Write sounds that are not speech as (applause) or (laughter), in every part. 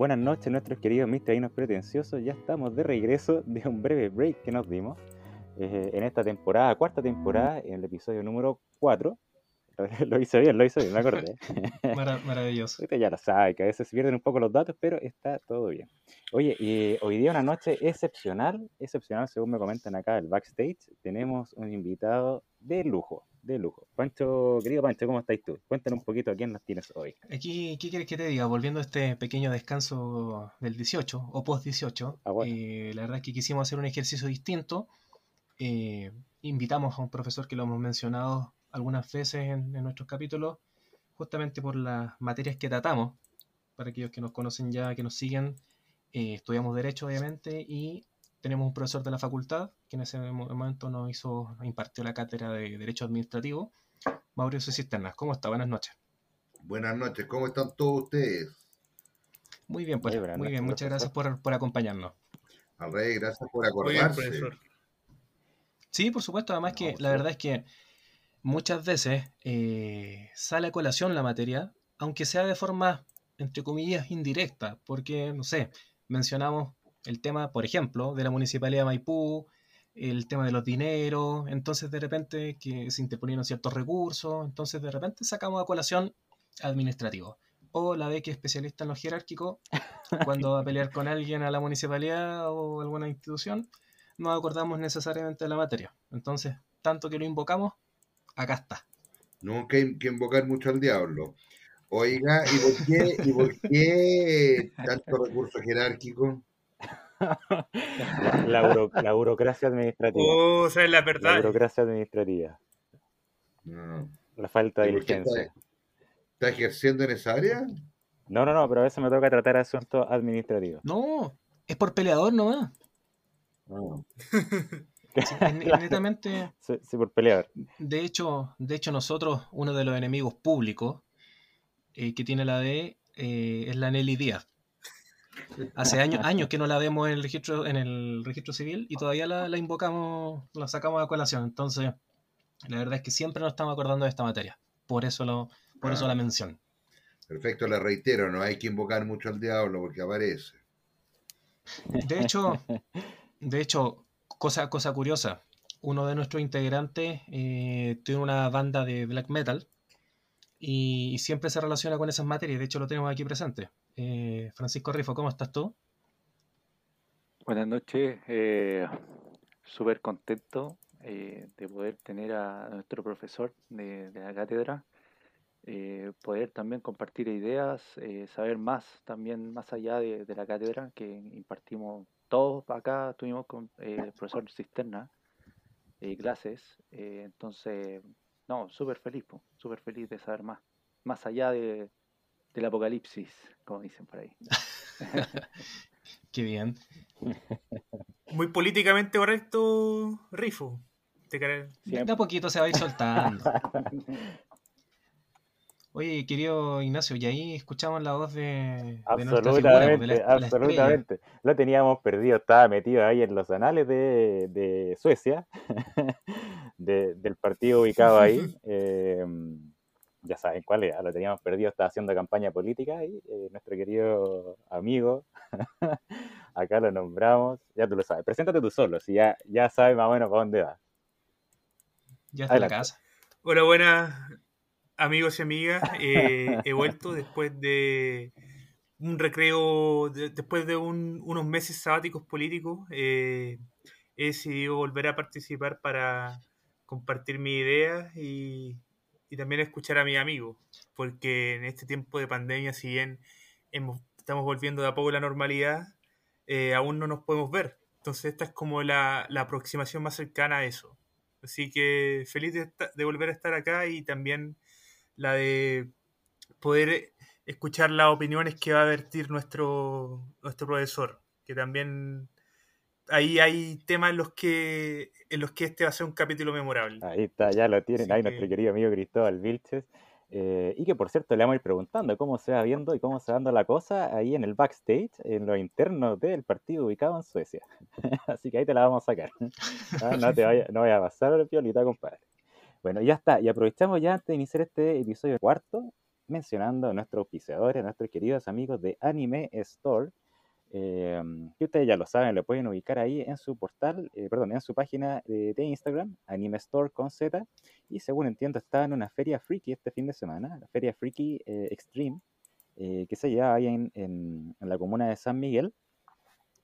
buenas noches nuestros queridos misterinos pretenciosos. Ya estamos de regreso de un breve break que nos dimos eh, en esta temporada, cuarta temporada, en el episodio número 4. (laughs) Lo hice bien, lo hice bien, me acordé. (laughs) maravilloso. Usted ya lo sabe, que a veces se pierden un poco los datos, pero está todo bien. Oye, y hoy día una noche excepcional, excepcional según me comentan acá el backstage. Tenemos un invitado de lujo de lujo. Pancho, querido Pancho, ¿cómo estáis tú? Cuéntanos un poquito a quién nos tienes hoy. Aquí, ¿qué quieres que te diga? Volviendo a este pequeño descanso del 18 o post 18, ah, eh, la verdad es que quisimos hacer un ejercicio distinto. Eh, invitamos a un profesor que lo hemos mencionado algunas veces en, nuestros capítulos, justamente por las materias que tratamos. Para aquellos que nos conocen ya, que nos siguen, eh, estudiamos Derecho, obviamente, y tenemos un profesor de la facultad que en ese momento nos hizo, impartió la cátedra de Derecho Administrativo, Mauricio Cisternas. ¿Cómo está? Buenas noches. Buenas noches, ¿cómo están todos ustedes? Muy bien, pues, muy bien, muchas gracias por, por acompañarnos. Al rey, gracias por acordarse. sí, por supuesto, además que la verdad es que muchas veces eh, sale a colación la materia, aunque sea de forma, entre comillas, indirecta, porque, no sé, mencionamos el tema, por ejemplo, de la Municipalidad de Maipú, el tema de los dineros, entonces de repente que se interponieron ciertos recursos, entonces de repente sacamos a colación administrativo. O la de que especialista en lo jerárquico, (laughs) cuando va a pelear con alguien a la municipalidad o alguna institución, no acordamos necesariamente de la materia. Entonces, tanto que lo invocamos, acá está. Nunca hay que invocar mucho al diablo. Oiga, ¿y por qué, y por qué tanto recurso jerárquico? (laughs) la, burocracia administrativa. Oh, o sea, la verdad. La burocracia administrativa. La falta de diligencia. Está, ejerciendo en esa área? No, no, no, pero a veces me toca tratar asuntos administrativos. No, es por peleador nomás. (laughs) No. (laughs) netamente. Sí, por peleador. De hecho, de hecho, nosotros, uno de los enemigos públicos eh, que tiene la D eh, es la Nelly Díaz. Hace años, (laughs) años que no la vemos en el registro, en el registro civil y todavía la, invocamos, la sacamos a colación. Entonces, la verdad es que siempre nos estamos acordando de esta materia. Por eso lo, por eso la mención. Perfecto, le reitero, no hay que invocar mucho al diablo porque aparece. De hecho, de hecho, cosa, cosa curiosa, uno de nuestros integrantes eh, tiene una banda de black metal y siempre se relaciona con esas materias, de hecho lo tenemos aquí presente. Eh, Francisco Rifo, ¿cómo estás tú? Buenas noches, eh, súper contento eh, de poder tener a nuestro profesor de, la cátedra, poder también compartir ideas, saber más también más allá de, la cátedra que impartimos todos acá, tuvimos con el profesor Cisterna clases, entonces no, súper feliz, súper feliz de saber más, más allá de, del apocalipsis, como dicen por ahí. (laughs) Qué bien. Muy políticamente correcto, Rifo. De a poquito se va a ir soltando. (laughs) Oye, querido Ignacio, y ahí escuchamos la voz de, absolutamente, absolutamente. Lo teníamos perdido, estaba metido ahí en los anales de, de Suecia, (laughs) del partido ubicado ahí. Em, ya saben cuál era, lo teníamos perdido, estaba haciendo campaña política y eh, nuestro querido amigo, (laughs) acá lo nombramos, ya tú lo sabes. Preséntate tú solo, si ya, ya sabes más o menos para dónde va. Ya está en la casa. Hola, buenas amigos y amigas, eh, he vuelto (laughs) después de un recreo, después de unos meses sabáticos políticos. Eh, he decidido volver a participar para compartir mis ideas y, también escuchar a mis amigos, porque en este tiempo de pandemia, si bien estamos volviendo de a poco a la normalidad, eh, aún no nos podemos ver. Entonces esta es como la, aproximación más cercana a eso. Así que feliz de, de volver a estar acá y también la de poder escuchar las opiniones que va a vertir nuestro, nuestro profesor, que también ahí hay temas en los que en los que este va a ser un capítulo memorable. Ahí está, ya lo tienen, ahí nuestro querido amigo Cristóbal Vilches. Eh, y que por cierto le vamos a ir preguntando cómo se va viendo y cómo se va dando la cosa ahí en el backstage, en lo interno del partido ubicado en Suecia. (laughs) Así que ahí te la vamos a sacar. Ah, no te vaya, no vaya a pasar el piolita, compadre. Bueno, ya está. Y aprovechamos ya antes de iniciar este episodio cuarto mencionando a nuestros auspiciadores, a nuestros queridos amigos de Anime Store, eh, que ustedes ya lo saben, lo pueden ubicar ahí en su portal, eh, perdón, en su página de, Instagram, Anime Store con Z, y según entiendo está en una feria friki este fin de semana, la feria friki Extreme, que se lleva ahí en la comuna de San Miguel,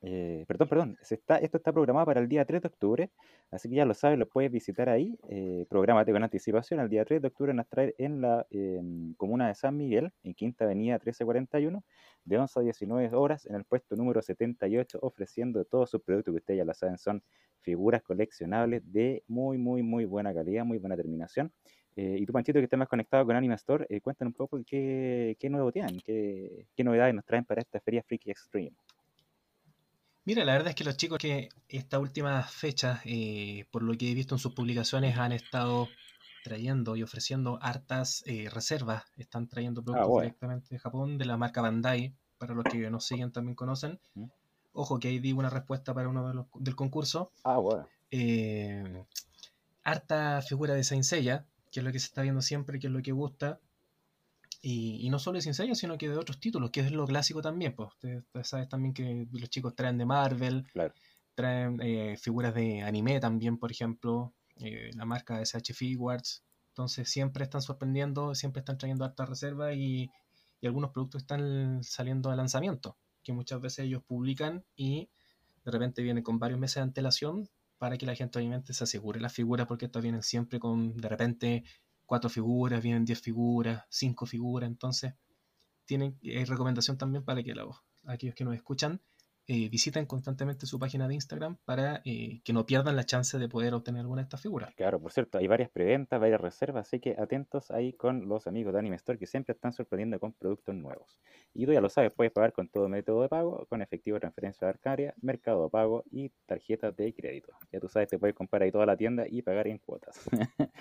eh, perdón, perdón, está, esto está programado para el día 3 de octubre, así que ya lo sabes, lo puedes visitar ahí. Eh, prográmate con anticipación. El día 3 de octubre nos trae en la em, comuna de San Miguel, en Quinta Avenida 1341, de 11 a 19 horas, en el puesto número 78, ofreciendo todos sus productos que ustedes ya lo saben, son figuras coleccionables de muy, muy, muy buena calidad, muy buena terminación. Eh, y tu Panchito, que está más conectado con Anima Store, eh, cuéntanos un poco qué, qué nuevo tienen, qué, qué novedades nos traen para esta feria Freaky Extreme. Mira, la verdad es que los chicos que esta última fecha, eh, por lo que he visto en sus publicaciones, han estado trayendo y ofreciendo hartas eh, reservas. Están trayendo ah, productos directamente de Japón, de la marca Bandai, para los que nos siguen también conocen. Mm. Ojo que ahí di una respuesta para uno de los, del concurso. Ah, bueno. Eh, harta figura de Saint Seiya, que es lo que se está viendo siempre, que es lo que gusta. Y, no solo de Seiya, sino que de otros títulos, que es lo clásico también. Pues ustedes, sabes también que los chicos traen de Marvel, traen eh, figuras de anime también, por ejemplo, eh, la marca SH Figuarts. Entonces siempre están sorprendiendo, siempre están trayendo alta reserva y, y algunos productos están saliendo de lanzamiento, que muchas veces ellos publican y de repente vienen con varios meses de antelación para que la gente obviamente se asegure las figuras, porque estas vienen siempre con de repente cuatro figuras, vienen diez figuras, cinco figuras, entonces tienen, hay recomendación también para que los, aquellos que nos escuchan eh, visiten constantemente su página de Instagram para eh, que no pierdan la chance de poder obtener alguna de estas figuras. Claro, por cierto, hay varias preventas, varias reservas, así que atentos ahí con los amigos de Anime Store que siempre están sorprendiendo con productos nuevos. Y tú ya lo sabes, puedes pagar con todo método de pago, con efectivo, transferencia bancaria, mercado de pago y tarjetas de crédito. Ya tú sabes, te puedes comprar ahí toda la tienda y pagar en cuotas. (laughs)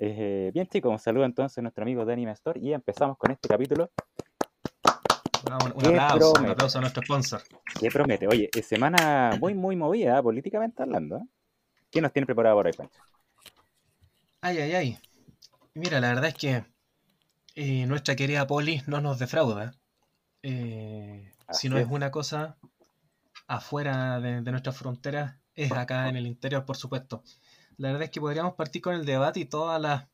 Eh, bien chicos, un saludo entonces a nuestro amigo de Anime Store y empezamos con este capítulo un, aplauso, un aplauso a nuestro sponsor. ¿Qué promete? Oye, semana muy, muy movida, políticamente hablando. ¿eh? ¿Qué nos tiene preparado por ahí, Pancho? Ay, ay, ay. Mira, la verdad es que eh, nuestra querida Poli no nos defrauda. Eh, si no es. una cosa afuera de, de nuestras fronteras, es acá en el interior, por supuesto. La verdad es que podríamos partir con el debate y todas las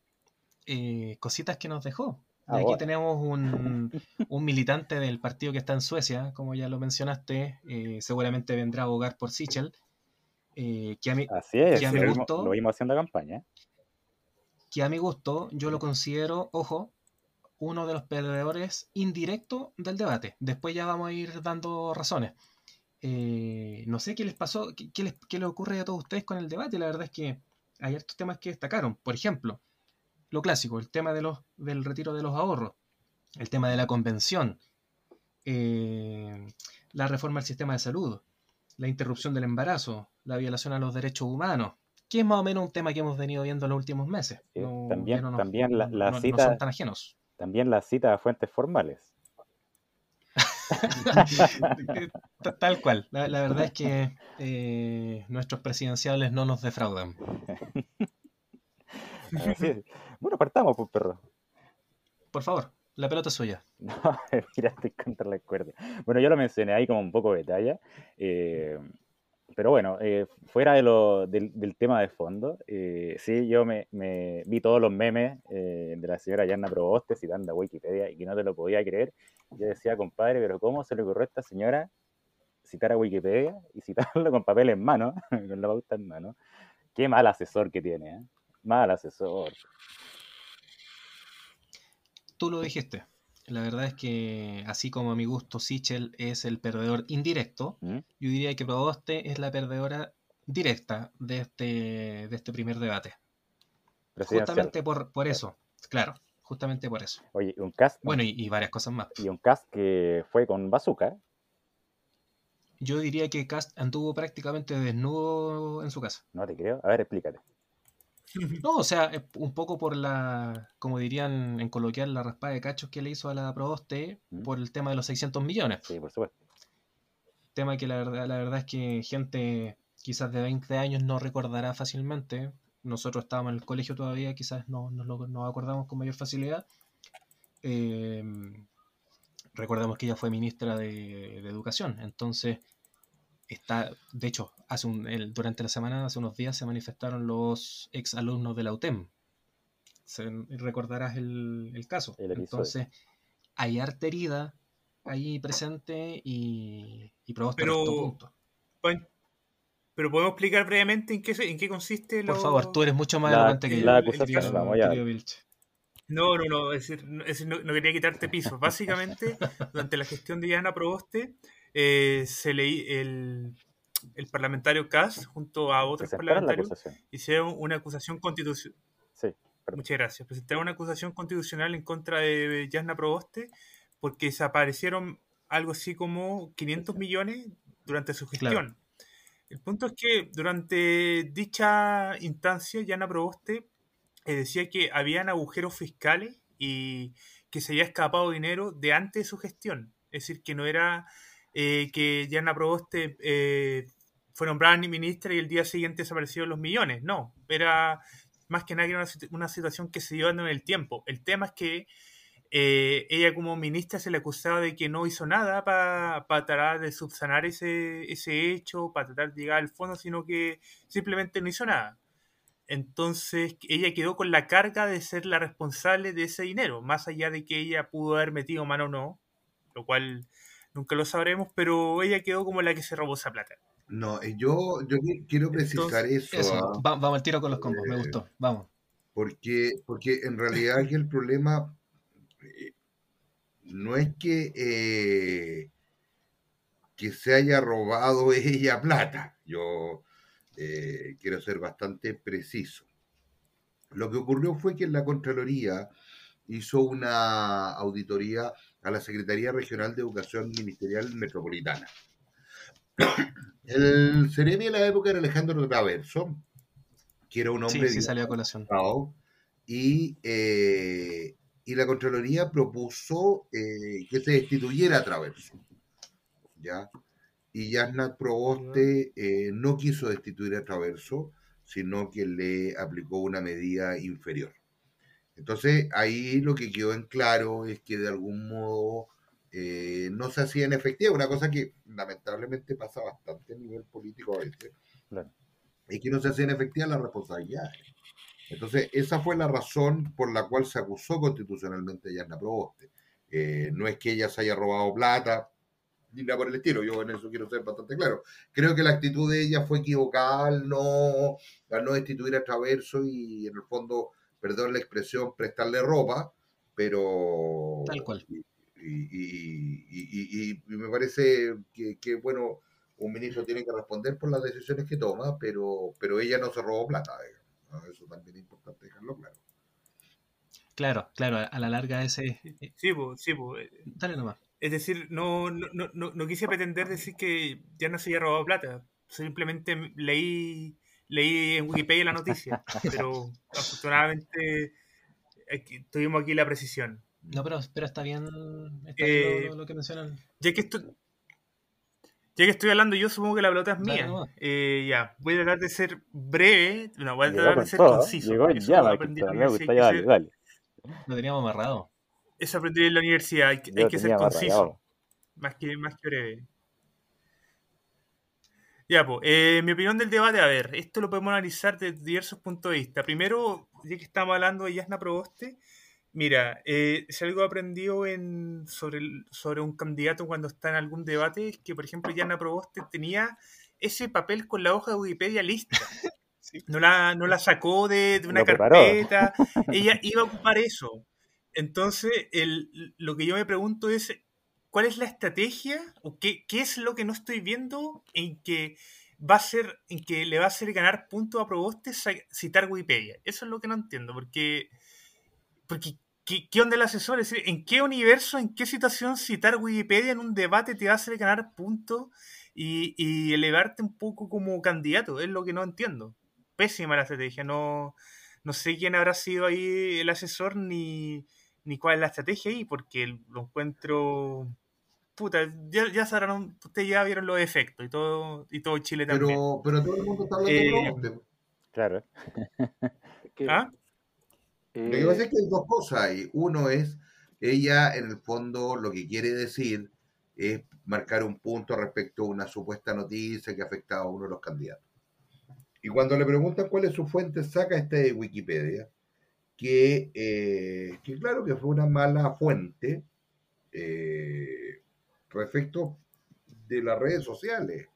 cositas que nos dejó. Ah, aquí tenemos (laughs) un, militante del partido que está en Suecia, como ya lo mencionaste, eh, seguramente vendrá a abogar por Sichel. Eh, que a mí, Así es, que a mi gusto, lo, vimos haciendo campaña. Que a mi gusto yo lo considero, ojo, uno de los perdedores indirectos del debate. Después ya vamos a ir dando razones. Eh, no sé qué les pasó, qué, qué, les, qué les ocurre a todos ustedes con el debate. La verdad es que hay estos temas que destacaron. Por ejemplo, lo clásico, el tema de los, del retiro de los ahorros, el tema de la convención, eh, la reforma del sistema de salud, la interrupción del embarazo, la violación a los derechos humanos, que es más o menos un tema que hemos venido viendo en los últimos meses. también también la, cita, tan ajenos. También la cita a fuentes formales. (laughs) Tal cual. La, verdad es que eh, nuestros presidenciales no nos defraudan. (laughs) Bueno, partamos, pues, perro. Por favor, la pelota es suya. (laughs) No, mira, estoy contra la cuerda. Bueno, yo lo mencioné ahí como un poco de detalle. Eh, pero bueno, eh, fuera de lo, del, tema de fondo, eh, sí, yo me, vi todos los memes de la señora Yanna Proboste citando a Wikipedia y que no te lo podía creer. Yo decía, compadre, pero ¿cómo se le ocurrió a esta señora citar a Wikipedia y citarlo con papel en mano, (laughs) con la pauta en mano? Qué mal asesor que tiene, ¿eh? Mal asesor. Tú lo dijiste. La verdad es que, así como a mi gusto Sichel es el perdedor indirecto, ¿Mm? yo diría que Proboste es la perdedora directa de este, de este primer debate. Justamente por, por eso, claro, justamente por eso. Oye, un cast. Bueno, y, varias cosas más. Y un cast que fue con bazooka. Yo diría que Cast anduvo prácticamente desnudo en su casa. No te creo. A ver, explícate. (laughs) No, o sea, un poco por la, como dirían en coloquial, la raspada de cachos que le hizo a la Proboste mm. por el tema de los 600 millones. Sí, por supuesto. Tema que la verdad, la verdad es que gente quizás de 20 años no recordará fácilmente. Nosotros estábamos en el colegio todavía, quizás no nos lo acordamos con mayor facilidad. em, recordemos que ella fue ministra de, Educación, entonces está, de hecho, hace un, durante la semana, hace unos días, se manifestaron los ex alumnos de la UTEM. recordarás el, caso. entonces, hay arte herida ahí presente y, y Proboste pero, pero podemos explicar brevemente en qué, en qué consiste Por favor, tú eres mucho más elocuente que la acusación, vamos ya. No, no, no, es decir, no, quería quitarte piso. Básicamente, (laughs) durante la gestión de Diana Proboste, eh, se leí el, el parlamentario Kass junto a otros parlamentarios hicieron una acusación constitucional. Sí, Muchas gracias. Presentaron una acusación constitucional en contra de Yasna Proboste porque desaparecieron algo así como 500 millones durante su gestión. El punto es que durante dicha instancia, Yana Proboste eh, decía que habían agujeros fiscales y que se había escapado dinero de antes de su gestión. Es decir, que no era eh, que Yana Proboste eh, fue nombrada ministra y el día siguiente desaparecieron los millones. No, era más que nada una, una situación que se dio en el tiempo. El tema es que eh, ella como ministra se le acusaba de que no hizo nada para tratar de subsanar ese, ese hecho, para tratar de llegar al fondo, sino que simplemente no hizo nada. Entonces ella quedó con la carga de ser la responsable de ese dinero, más allá de que ella pudo haber metido mano o no, lo cual nunca lo sabremos, pero ella quedó como la que se robó esa plata. No, eh, yo, yo quiero precisar eso. ¿ah? vamos al tiro con los combos, me eh, gustó, vamos. Porque, porque en realidad el problema no es que, eh, que se haya robado (laughs) ella plata. Yo eh, quiero ser bastante preciso. Lo que ocurrió fue que la Contraloría hizo una auditoría a la Secretaría Regional de Educación Ministerial Metropolitana. El cerebro de la época era Alejandro Traverso, que era un hombre... Sí, salió a colación. Y eh, y la Contraloría propuso eh, que se destituyera a Traverso. ¿ya? Y Yasnat Proboste eh, no quiso destituir a Traverso, sino que le aplicó una medida inferior. Entonces, ahí lo que quedó en claro es que de algún modo eh, no se hacía en efectiva, una cosa que lamentablemente pasa bastante a nivel político a veces, es que no se hacían efectivas las responsabilidades. Entonces, esa fue la razón por la cual se acusó constitucionalmente a Yarna Proboste. Eh, no es que ella se haya robado plata, ni nada por el estilo, yo en eso quiero ser bastante claro. Creo que la actitud de ella fue equivocada al no, no destituir a Traverso y en el fondo, perdón la expresión, prestarle ropa, pero... Tal cual. Y, me parece que, que, bueno, un ministro tiene que responder por las decisiones que toma, pero, pero ella no se robó plata. Eso también es importante dejarlo claro. Claro, claro, a la larga ese... Sí, pues, sí, pues. Dale nomás. Es decir, no, no, no, no quise pretender decir que ya no se había robado plata. Simplemente leí, leí en Wikipedia la noticia. (laughs) pero afortunadamente tuvimos aquí la precisión. No, pero, pero está bien, está bien lo, lo, que mencionan. Ya que esto, ya que estoy hablando yo, supongo que la pelota es mía. Eh, ya, voy a tratar de ser breve, no, voy a tratar de ser conciso. Llegó ya, me gusta, ya, dale, dale. Lo teníamos amarrado. Eso aprendí en la universidad, hay, que ser conciso. Más que, más que breve. Ya, pues, eh, mi opinión del debate, a ver, esto lo podemos analizar desde diversos puntos de vista. Primero, ya que estamos hablando de Yasna Proboste, Mira, eh, si algo aprendido en, sobre, sobre un candidato cuando está en algún debate es que, por ejemplo, Yana Proboste tenía ese papel con la hoja de Wikipedia lista. (laughs) No, la, no la sacó de, una carpeta. Ella (laughs) iba a ocupar eso. Entonces, el, lo que yo me pregunto es, ¿cuál es la estrategia o qué, qué es lo que no estoy viendo en que va a ser, en que le va a hacer ganar puntos a Proboste citar Wikipedia? Eso es lo que no entiendo, porque porque ¿Qué, onda el asesor? Es decir, ¿en qué universo, en qué situación citar Wikipedia en un debate te va a hacer ganar puntos y, elevarte un poco como candidato? Es lo que no entiendo. Pésima la estrategia. No, no sé quién habrá sido ahí el asesor ni, cuál es la estrategia ahí, porque lo encuentro. Puta, ya, ya sabrán, ustedes ya vieron los efectos y todo, y todo Chile también. Pero, todo el mundo está hablando de eh, Claro. (laughs) ¿Ah? Lo que pasa es que hay dos cosas ahí. Uno es ella en el fondo lo que quiere decir es marcar un punto respecto a una supuesta noticia que afectaba a uno de los candidatos. Y cuando le preguntan cuál es su fuente, saca este de Wikipedia, que, eh, que claro que fue una mala fuente eh, respecto de las redes sociales.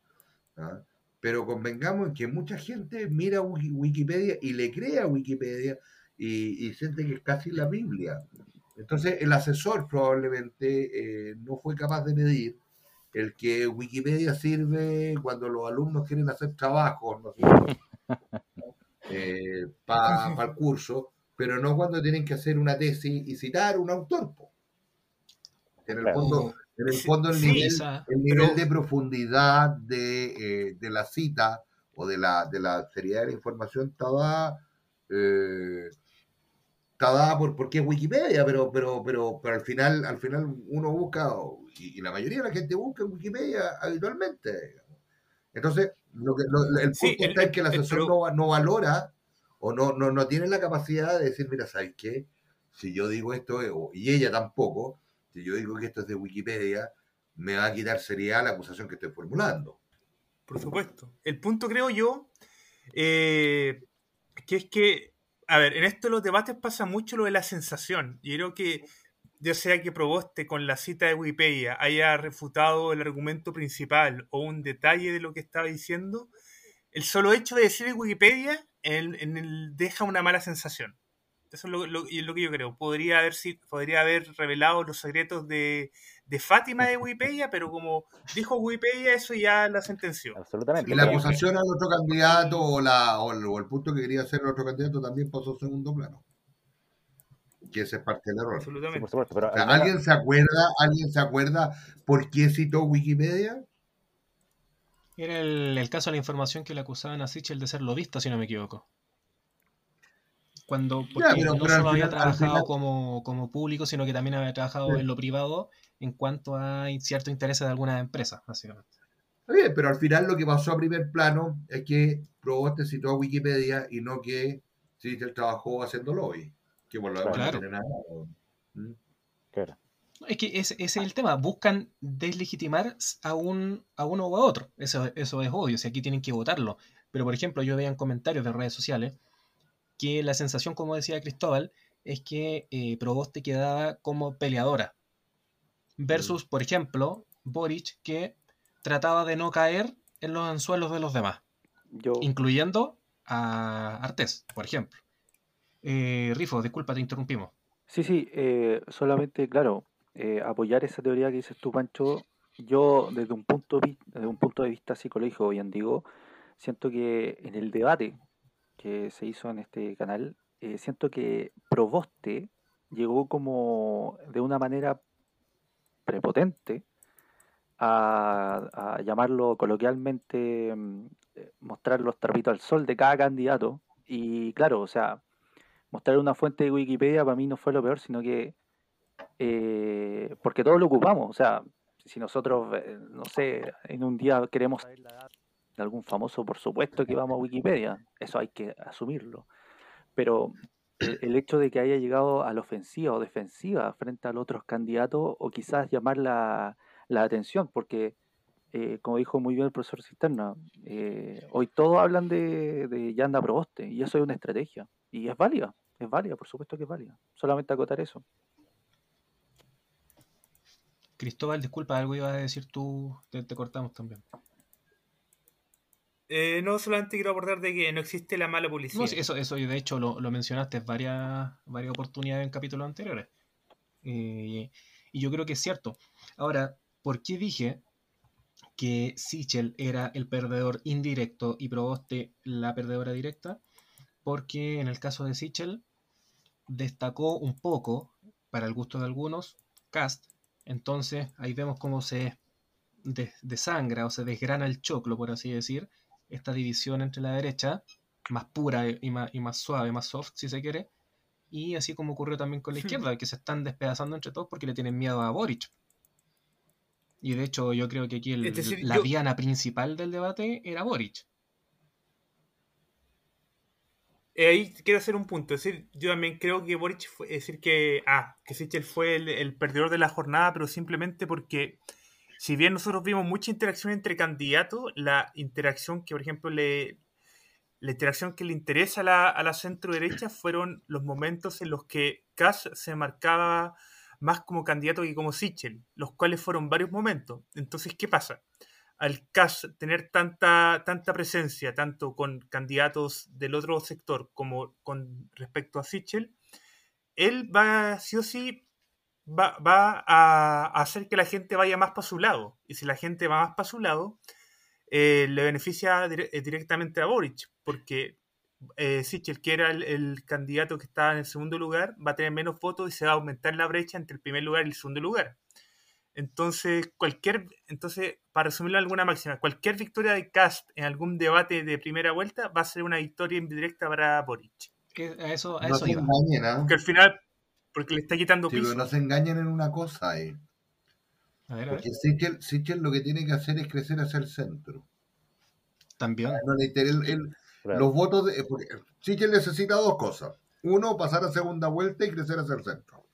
¿ah? Pero convengamos en que mucha gente mira Wikipedia y le cree a Wikipedia y, siente que es casi la Biblia. Entonces el asesor probablemente eh, no fue capaz de medir el que Wikipedia sirve cuando los alumnos quieren hacer trabajos (laughs) eh, para el curso, pero no cuando tienen que hacer una tesis y citar un autor. En el fondo, en el, fondo, el, nivel, de profundidad de, eh, de, la cita o de la, de la seriedad de la información estaba, eh, estaba por, porque es Wikipedia, pero, pero, pero, pero al final, al final uno busca, y, la mayoría de la gente busca en Wikipedia habitualmente. Entonces, lo que, el punto está en que el asesor no, no, valora o no, no, no tiene la capacidad de decir, mira, ¿sabes qué? Si yo digo esto, eh, y ella tampoco, si yo digo que esto es de Wikipedia, me va a quitar seriedad la acusación que estoy formulando. Por supuesto. El punto, creo yo, eh, que es que, a ver, en esto los debates pasa mucho lo de la sensación. Y creo que, ya sea que Proboste con la cita de Wikipedia haya refutado el argumento principal o un detalle de lo que estaba diciendo, el solo hecho de decir Wikipedia en deja una mala sensación. Eso es lo, lo, lo, que yo creo. Podría haber, podría haber revelado los secretos de, de Fátima de Wikipedia, pero como dijo Wikipedia, eso ya la sentenció. Absolutamente. Y la acusación al otro candidato o, la, o, el punto que quería hacer el otro candidato también pasó a segundo plano. Que ese es parte del error. Absolutamente. por supuesto, pero ¿Alguien se acuerda, alguien se acuerda por qué citó Wikipedia? Era el, el caso de la información que le acusaban a Sichel de ser lobista, si no me equivoco cuando porque no solo había trabajado como, como, público, sino que también había trabajado en lo privado en cuanto a cierto interés de algunas empresas, básicamente. bien, pero al final lo que pasó a primer plano es que Proboste citó a Wikipedia y no que el trabajó haciendo lobby. Que por lo demás claro. no tiene nada. ¿Mm? Claro. Es que ese, ese, es el tema. Buscan deslegitimar a, un, a uno o a otro. Eso, eso es obvio. Si aquí tienen que votarlo. Pero, por ejemplo, yo veía en comentarios de redes sociales que la sensación, como decía Cristóbal, es que eh, Proboste quedaba como peleadora. Versus, por ejemplo, Boric, que trataba de no caer en los anzuelos de los demás. Incluyendo a Artés, por ejemplo. Eh, Rifo, disculpa, te interrumpimos. Sí, sí, eh, solamente, claro, eh, apoyar esa teoría que dices tú, Pancho. Yo, desde un punto, desde un punto de vista psicológico, bien digo, siento que en el debate que se hizo en este canal, eh, siento que Proboste llegó como de una manera prepotente a, llamarlo coloquialmente, mm, eh, mostrar los trapitos al sol de cada candidato. Y claro, o sea, mostrar una fuente de Wikipedia para mí no fue lo peor, sino que eh, porque todos lo ocupamos, o sea, si nosotros, no sé, en un día queremos la algún famoso, por supuesto que vamos a Wikipedia, eso hay que asumirlo. Pero el, hecho de que haya llegado a la ofensiva o defensiva frente a los otros candidatos, o quizás llamar la, atención, porque, eh, como dijo muy bien el profesor Cisterna, eh, hoy todos hablan de, de Yanda Proboste, y eso es una estrategia, y es válida, es válida, por supuesto que es válida. Solamente acotar eso. Cristóbal, disculpa, algo ibas a decir tú, te cortamos también. Eh, no solamente quiero abordar de que no existe la mala publicidad. eso, eso de hecho lo, mencionaste en varias, varias oportunidades en capítulos anteriores. Eh, y yo creo que es cierto. Ahora, ¿por qué dije que Sichel era el perdedor indirecto y Proboste la perdedora directa? Porque en el caso de Sichel destacó un poco, para el gusto de algunos, Cast. Entonces ahí vemos cómo se desangra o se desgrana el choclo, por así decir, esta división entre la derecha, más pura y más, y más suave, más soft, si se quiere, y así como ocurrió también con la izquierda, que se están despedazando entre todos porque le tienen miedo a Boric. Y de hecho, yo creo que aquí la diana principal del debate era Boric. eh, ahí quiero hacer un punto. Es decir, yo también creo que Boric fue, es decir, que, ah, que Sichel fue el, perdedor de la jornada, pero simplemente porque, si bien nosotros vimos mucha interacción entre candidatos, la interacción que, por ejemplo, le, la interacción que le interesa a la, a la centro derecha (clears throat) fueron los momentos en los que Kass se marcaba más como candidato que como Sichel, los cuales fueron varios momentos. Entonces, ¿qué pasa? Al CAS tener tanta, tanta presencia, tanto con candidatos del otro sector como con respecto a Sichel, él va, sí o sí, va, a, hacer que la gente vaya más para su lado. Y si la gente va más para su lado, eh, le beneficia eh, directamente a Boric, porque eh, Sichel, que era el, candidato que estaba en el segundo lugar, va a tener menos votos y se va a aumentar la brecha entre el primer lugar y el segundo lugar. Entonces, cualquier, entonces, para resumirlo en alguna máxima, cualquier victoria de Cast en algún debate de primera vuelta va a ser una victoria indirecta para Boric. a eso, no engañen, ¿ah? Porque al final, porque le está quitando piso. no se engañen en una cosa, eh. porque Sichel, lo que tiene que hacer es crecer hacia el centro. También. No le interesa, el, los votos de. Porque Sichel necesita dos cosas. Uno, pasar a segunda vuelta y crecer hacia el centro.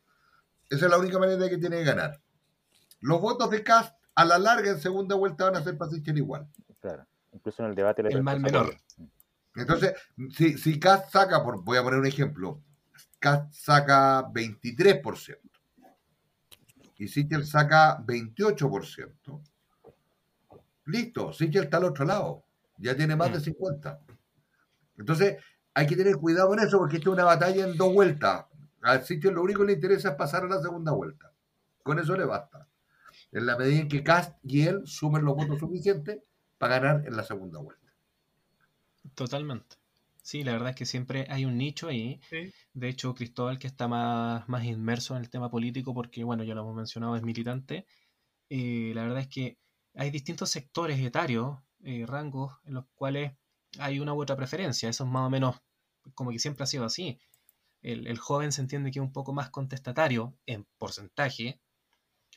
Esa es la única manera que tiene que ganar. Los votos de Cast a la larga en segunda vuelta van a ser para Sichel igual. Claro. Incluso en el debate El mal menor. Entonces, si, si Cast saca, por, voy a poner un ejemplo, Cast saca 23% y Sichel saca 28%. Listo, Sichel está al otro lado. Ya tiene más de 50. Mm. Entonces, hay que tener cuidado con eso porque esto es una batalla en dos vueltas. Al sitio lo único que le interesa es pasar a la segunda vuelta. Con eso le basta. En la medida en que Cast y él sumen los votos suficientes para ganar en la segunda vuelta. Totalmente. Sí, la verdad es que siempre hay un nicho ahí. De hecho, Cristóbal, que está más, más inmerso en el tema político, porque, bueno, ya lo hemos mencionado, es militante, eh, la verdad es que hay distintos sectores etarios, eh, rangos, en los cuales hay una u otra preferencia. Eso es más o menos como que siempre ha sido así. El, joven se entiende que es un poco más contestatario en porcentaje,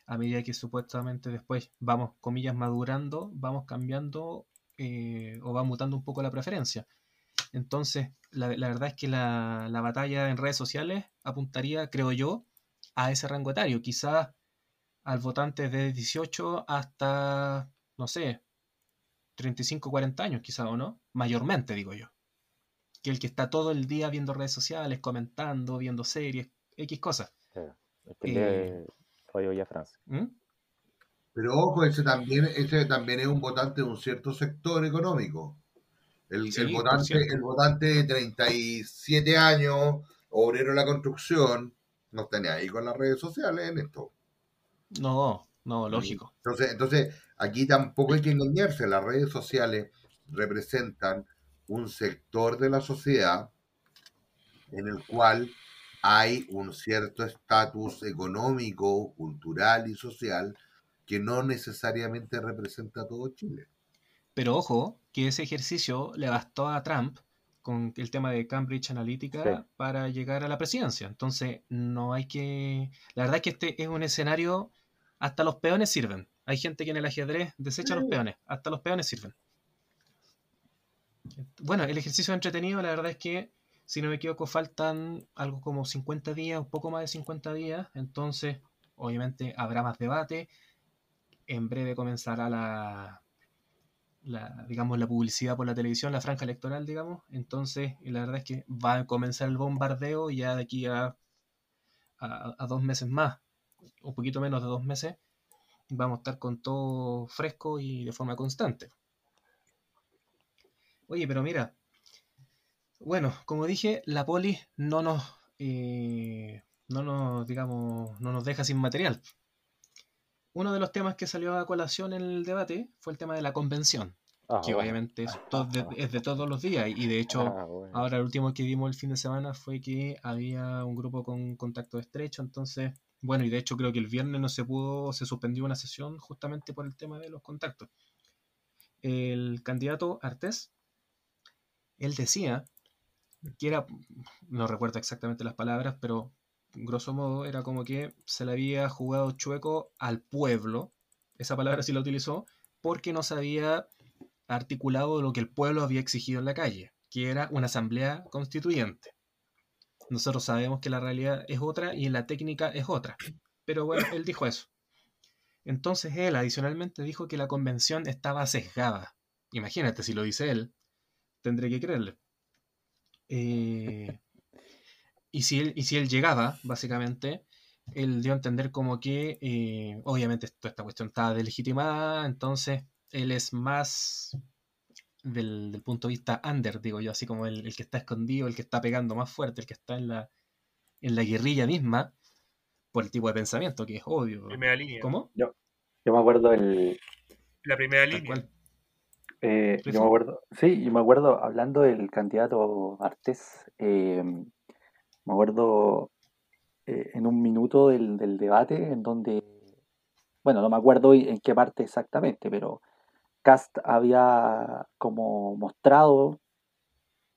a medida que supuestamente después vamos, comillas, madurando, vamos cambiando eh, o va mutando un poco la preferencia. Entonces, la, verdad es que la, la, batalla en redes sociales apuntaría, creo yo, a ese rango etario. Quizás al votante de 18 hasta, no sé, 35, 40 años quizá, ¿o no? Mayormente, digo yo. Que el que está todo el día viendo redes sociales, comentando, viendo series, X cosas. es que eh, Francia. ¿Mm? Pero ojo, ese también, ese también es un votante de un cierto sector económico. El, votante, el votante de 37 años, obrero de la construcción, no está ni ahí con las redes sociales en esto. No, no, lógico. Entonces, entonces Aquí tampoco hay que engañarse, las redes sociales representan un sector de la sociedad en el cual hay un cierto estatus económico, cultural y social que no necesariamente representa a todo Chile. Pero ojo, que ese ejercicio le bastó a Trump con el tema de Cambridge Analytica para llegar a la presidencia. Entonces, no hay que... La verdad es que este es un escenario, hasta los peones sirven. Hay gente que en el ajedrez desecha los peones, hasta los peones sirven. Bueno, el ejercicio entretenido, la verdad es que, si no me equivoco, faltan algo como 50 días, un poco más de 50 días, entonces, obviamente, habrá más debate. En breve comenzará la, la, digamos, la publicidad por la televisión, la franja electoral, digamos. Entonces, la verdad es que va a comenzar el bombardeo ya de aquí a, a dos meses más, un poquito menos de dos meses vamos a estar con todo fresco y de forma constante. Oye, pero mira, bueno, como dije, la poli no nos, eh, no nos, digamos, no nos deja sin material. Uno de los temas que salió a colación en el debate fue el tema de la convención, ah, que obviamente es, de, todos los días y de hecho ah, ahora el último que vimos el fin de semana fue que había un grupo con contacto estrecho, entonces bueno, y de hecho creo que el viernes no se pudo, se suspendió una sesión justamente por el tema de los contactos. El candidato Artés, él decía que era, no recuerdo exactamente las palabras, pero grosso modo era como que se le había jugado chueco al pueblo, esa palabra sí la utilizó, porque no se había articulado lo que el pueblo había exigido en la calle. que era una asamblea constituyente. Nosotros sabemos que la realidad es otra y la técnica es otra. Pero bueno, él dijo eso. Entonces él adicionalmente dijo que la convención estaba sesgada. Imagínate, si lo dice él, tendré que creerle. Eh, y, si él, y si él llegaba, básicamente, él dio a entender como que, eh, obviamente, toda esta cuestión estaba delegitimada, entonces él es más del, punto de vista under, digo yo, así como el, que está escondido, el que está pegando más fuerte, el que está en la, en la guerrilla misma, por el tipo de pensamiento, que es obvio. Primera línea. ¿Cómo? Yo, yo me acuerdo el... La primera línea. Eh, yo me acuerdo, sí, yo me acuerdo hablando del candidato Artés, eh, me acuerdo eh, en un minuto del, del, debate en donde, bueno, no me acuerdo en qué parte exactamente, pero Cast había como mostrado,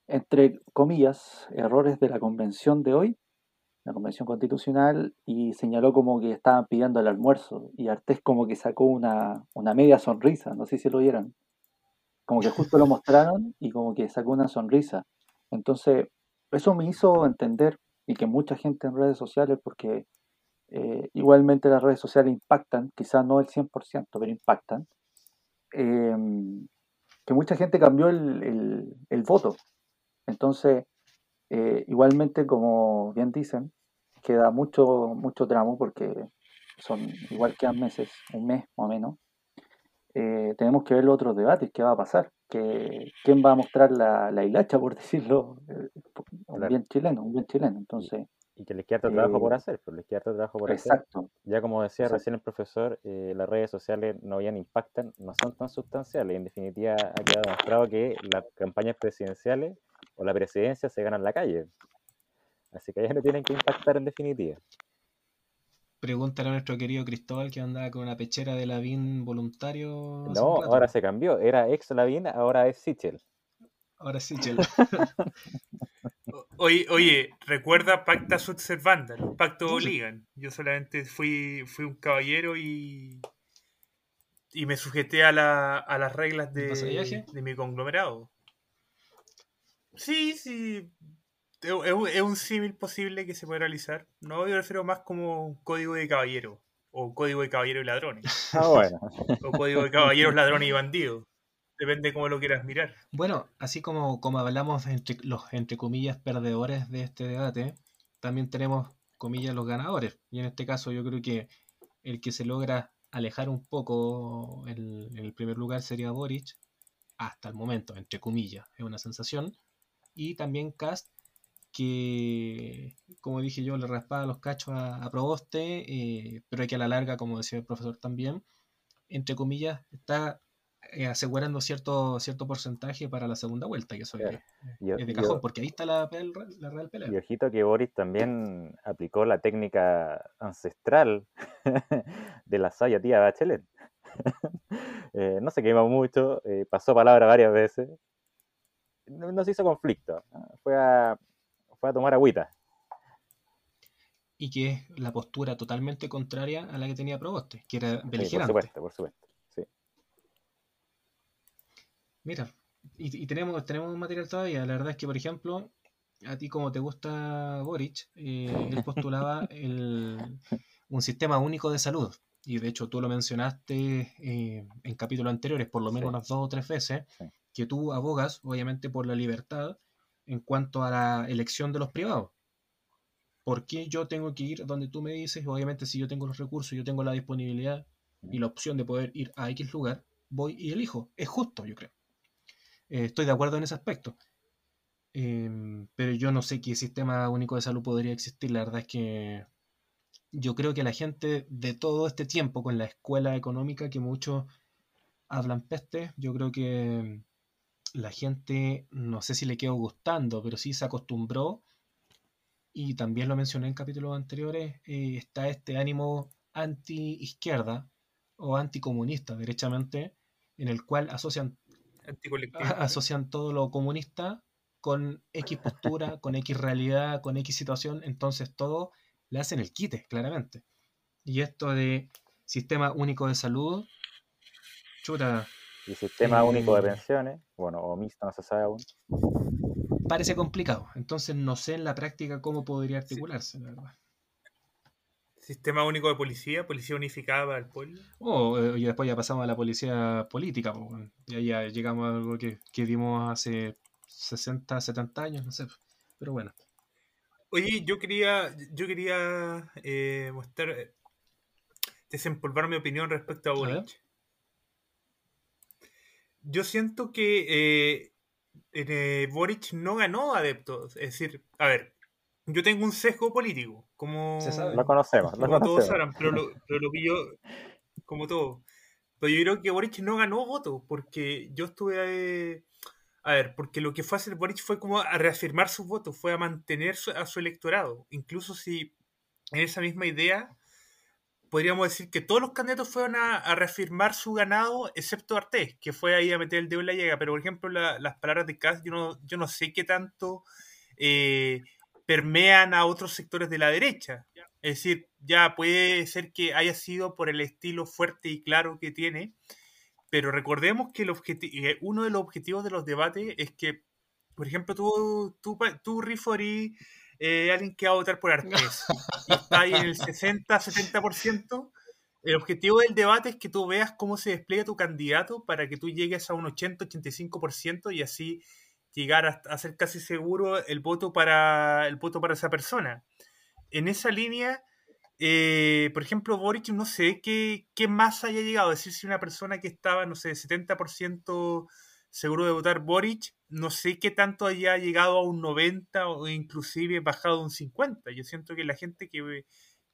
entre comillas, errores de la convención de hoy, la convención constitucional, y señaló como que estaban pidiendo el almuerzo, y Artés como que sacó una, una media sonrisa, no sé si lo vieron, como que justo lo mostraron y como que sacó una sonrisa. Entonces, eso me hizo entender, y que mucha gente en redes sociales, porque eh, igualmente las redes sociales impactan, quizás no el 100%, pero impactan, Em, que mucha gente cambió el, voto. Entonces, eh, igualmente, como bien dicen, queda mucho, mucho tramo porque son igual quedan meses, un mes más o menos. Eh, tenemos que ver los otros debates, qué va a pasar, que, quién va a mostrar la, la hilacha, por (laughs) decirlo, eh, un bien chileno, un bien chileno. Entonces, y que les queda otro trabajo por hacer, pues les queda trabajo por exacto, hacer. Ya como decía recién el profesor, eh, las redes sociales no bien impactan, no son tan sustanciales. En definitiva, ha quedado demostrado que las campañas presidenciales o la presidencia se ganan en la calle. Así que ellas no tienen que impactar en definitiva. Pregúntale a nuestro querido Cristóbal que andaba con una pechera de Lavín voluntario. No, ahora se cambió. Era ex Lavín, ahora es Sichel. Ahora es Sichel. (laughs) Oye, oye, recuerda pacta servanda, los pactos obligan. Yo solamente fui, fui un caballero y, y me sujeté a, la, a las reglas de, de mi conglomerado. Sí, sí. Es, un símil posible que se puede realizar. No, yo refiero más como un código de caballero. O código de caballero y ladrones. (laughs) Ah, bueno. O código de caballeros, ladrones y bandidos. Depende cómo lo quieras mirar. Bueno, así como, como hablamos entre los, entre comillas, perdedores de este debate, también tenemos, comillas, los ganadores. Y en este caso yo creo que el que se logra alejar un poco en el primer lugar sería Boric, hasta el momento, entre comillas, es una sensación. Y también Cast, que, como dije yo, le raspaba los cachos a, Proboste, eh, pero que a la larga, como decía el profesor también, entre comillas, está eh, asegurando cierto, cierto porcentaje para la segunda vuelta, que eso es, de cajón, porque ahí está la, la, real pelea. Y ojito que Boris también aplicó la técnica ancestral (laughs) de la sabia tía Bachelet. (laughs) eh, no se quemó mucho, eh, pasó palabra varias veces, no, se hizo conflicto, fue a, fue a tomar agüita. Y que es la postura totalmente contraria a la que tenía Proboste, que era beligerante. por supuesto, por supuesto. Mira, y, tenemos, tenemos un material todavía. La verdad es que, por ejemplo, a ti como te gusta Boric, eh, él postulaba (laughs) un sistema único de salud. Y de hecho tú lo mencionaste eh, en capítulos anteriores, por lo menos unas dos o tres veces, que tú abogas, obviamente, por la libertad en cuanto a la elección de los privados. ¿Por qué yo tengo que ir donde tú me dices? Obviamente, si yo tengo los recursos, yo tengo la disponibilidad y la opción de poder ir a X lugar, voy y elijo. Es justo, yo creo. Eh, estoy de acuerdo en ese aspecto. Em, pero yo no sé qué sistema único de salud podría existir. La verdad es que yo creo que la gente de todo este tiempo con la escuela económica que muchos hablan peste, yo creo que la gente, no sé si le quedó gustando, pero sí se acostumbró. Y también lo mencioné en capítulos anteriores, eh, está este ánimo anti-izquierda o anticomunista, derechamente, en el cual asocian asocian todo lo comunista con X postura, con X realidad, con X situación, entonces todo le hacen el quite, claramente. Y esto de sistema único de salud, chuta. Y sistema único de eh, pensiones, bueno, o mixto, no se sabe aún. parece complicado. Entonces no sé en la práctica cómo podría articularse, la verdad. Sistema único de policía, policía unificada para el pueblo. Oh, eh, y después ya pasamos a la policía política, y ahí ya llegamos a algo que, que vimos hace 60, 70 años, no sé. Pero bueno. Oye, yo quería, yo quería eh, mostrar, eh, desempolvar mi opinión respecto a Boric. Yo siento que eh, Boric no ganó adeptos. Es decir, a ver, yo tengo un sesgo político, como, lo conocemos, como todos saben, pero lo, pero lo que yo, como todo. Pero yo creo que Boric no ganó votos, porque yo estuve a ver, porque lo que fue a hacer Boric fue como a reafirmar sus votos, fue a mantener a su electorado. Incluso si en esa misma idea podríamos decir que todos los candidatos fueron a, reafirmar su ganado, excepto Artés, que fue ahí a meter el dedo en la llega. Pero, por ejemplo, las palabras de Kass, yo no, yo no sé qué tanto eh, permean a otros sectores de la derecha. Es decir, ya puede ser que haya sido por el estilo fuerte y claro que tiene, pero recordemos que el eh, uno de los objetivos de los debates es que, por ejemplo, tú, tú, tú Rifori, eh, alguien que va a votar por Artés, (laughs) y está ahí en el 60-70%, el objetivo del debate es que tú veas cómo se despliega tu candidato para que tú llegues a un 80-85% y así llegar a, a, ser casi seguro el voto para el voto para esa persona. En esa línea, eh, por ejemplo, Boric, no sé qué, qué más haya llegado. Es decir, si una persona que estaba, no sé, 70% seguro de votar Boric, no sé qué tanto haya llegado a un 90 o inclusive bajado a un 50. Yo siento que la gente que,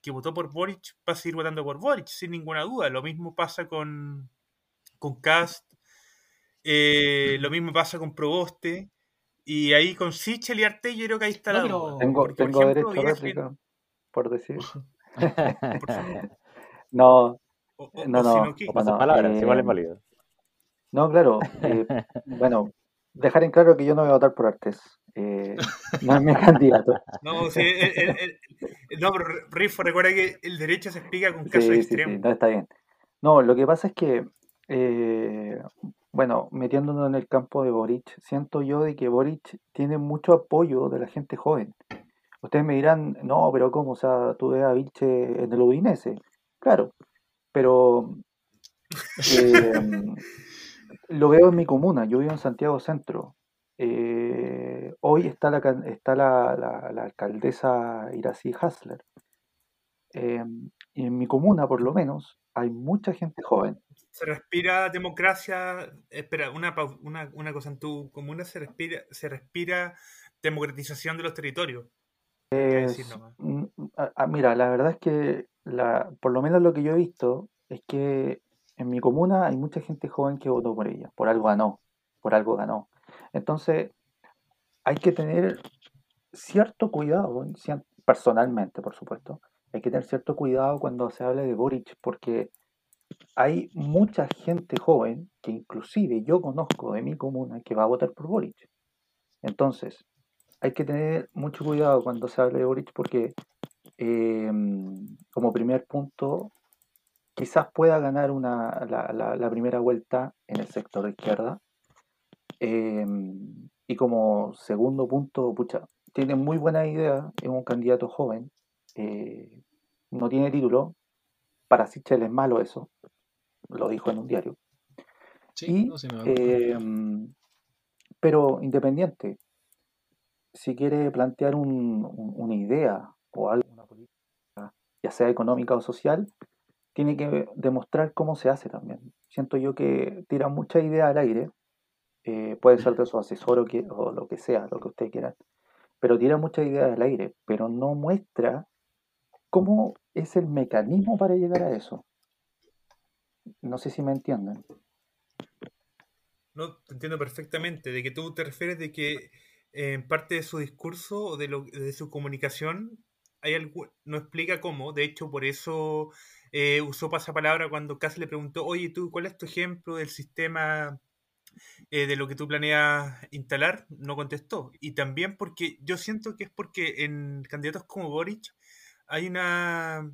que votó por Boric va a seguir votando por Boric, sin ninguna duda. Lo mismo pasa con, con Cast, eh, lo mismo pasa con Proboste. Y ahí con Sichel y Arte, yo creo que ahí está la duda. Tengo, tengo derecho a por decir. (laughs) (laughs) no, no, no, no, eh, No, claro. Eh, (laughs) bueno, dejar en claro que yo no voy a votar por Artes. Eh, (laughs) no es mi candidato. No, sí, no, pero Rifo, recuerda que el derecho se explica con casos extremos. Sí, no, está bien. No, lo que pasa es que, bueno, metiéndonos en el campo de Boric, siento yo de que Boric tiene mucho apoyo de la gente joven. Ustedes me dirán, no, pero ¿cómo? O sea, tú ves a Vilche en el Udinese. Claro, pero (laughs) em, lo veo en mi comuna. Yo vivo en Santiago Centro. Eh, hoy está la, está la, la, alcaldesa Irací Hasler. Em, y en mi comuna, por lo menos, hay mucha gente joven. Se respira democracia. Espera, una, una, una cosa. En tu comuna se respira, se respira democratización de los territorios. Mm, mira, la verdad es que la, por lo menos lo que yo he visto es que en mi comuna hay mucha gente joven que votó por ella, por algo ganó, por algo ganó. Entonces, hay que tener cierto cuidado, personalmente, por supuesto, hay que tener cierto cuidado cuando se habla de Boric, porque hay mucha gente joven que inclusive yo conozco de mi comuna que va a votar por Boric. Entonces, hay que tener mucho cuidado cuando se hable de Boric porque em, como primer punto quizás pueda ganar una, la, primera vuelta en el sector de izquierda em, y como segundo punto, pucha, tiene muy buena idea, es un candidato joven, eh, no tiene título, para Sichel es malo eso, lo dijo en un diario. Sí, em, pero independiente, si quiere plantear una idea o algo, una política, ya sea económica o social, tiene que demostrar cómo se hace también. Siento yo que tira mucha idea al aire, eh, puede ser de su asesor o, que, o lo que sea, lo que usted quiera, pero tira mucha idea al aire, pero no muestra cómo es el mecanismo para llegar a eso. No sé si me entienden. No, te entiendo perfectamente, de que tú te refieres de que en parte de su discurso o de, lo, de su comunicación hay algo, no explica cómo, de hecho por eso eh, usó pasapalabra cuando casi le preguntó, oye tú, ¿cuál es tu ejemplo del sistema eh, de lo que tú planeas instalar? No contestó. Y también porque yo siento que es porque en candidatos como Boric hay una...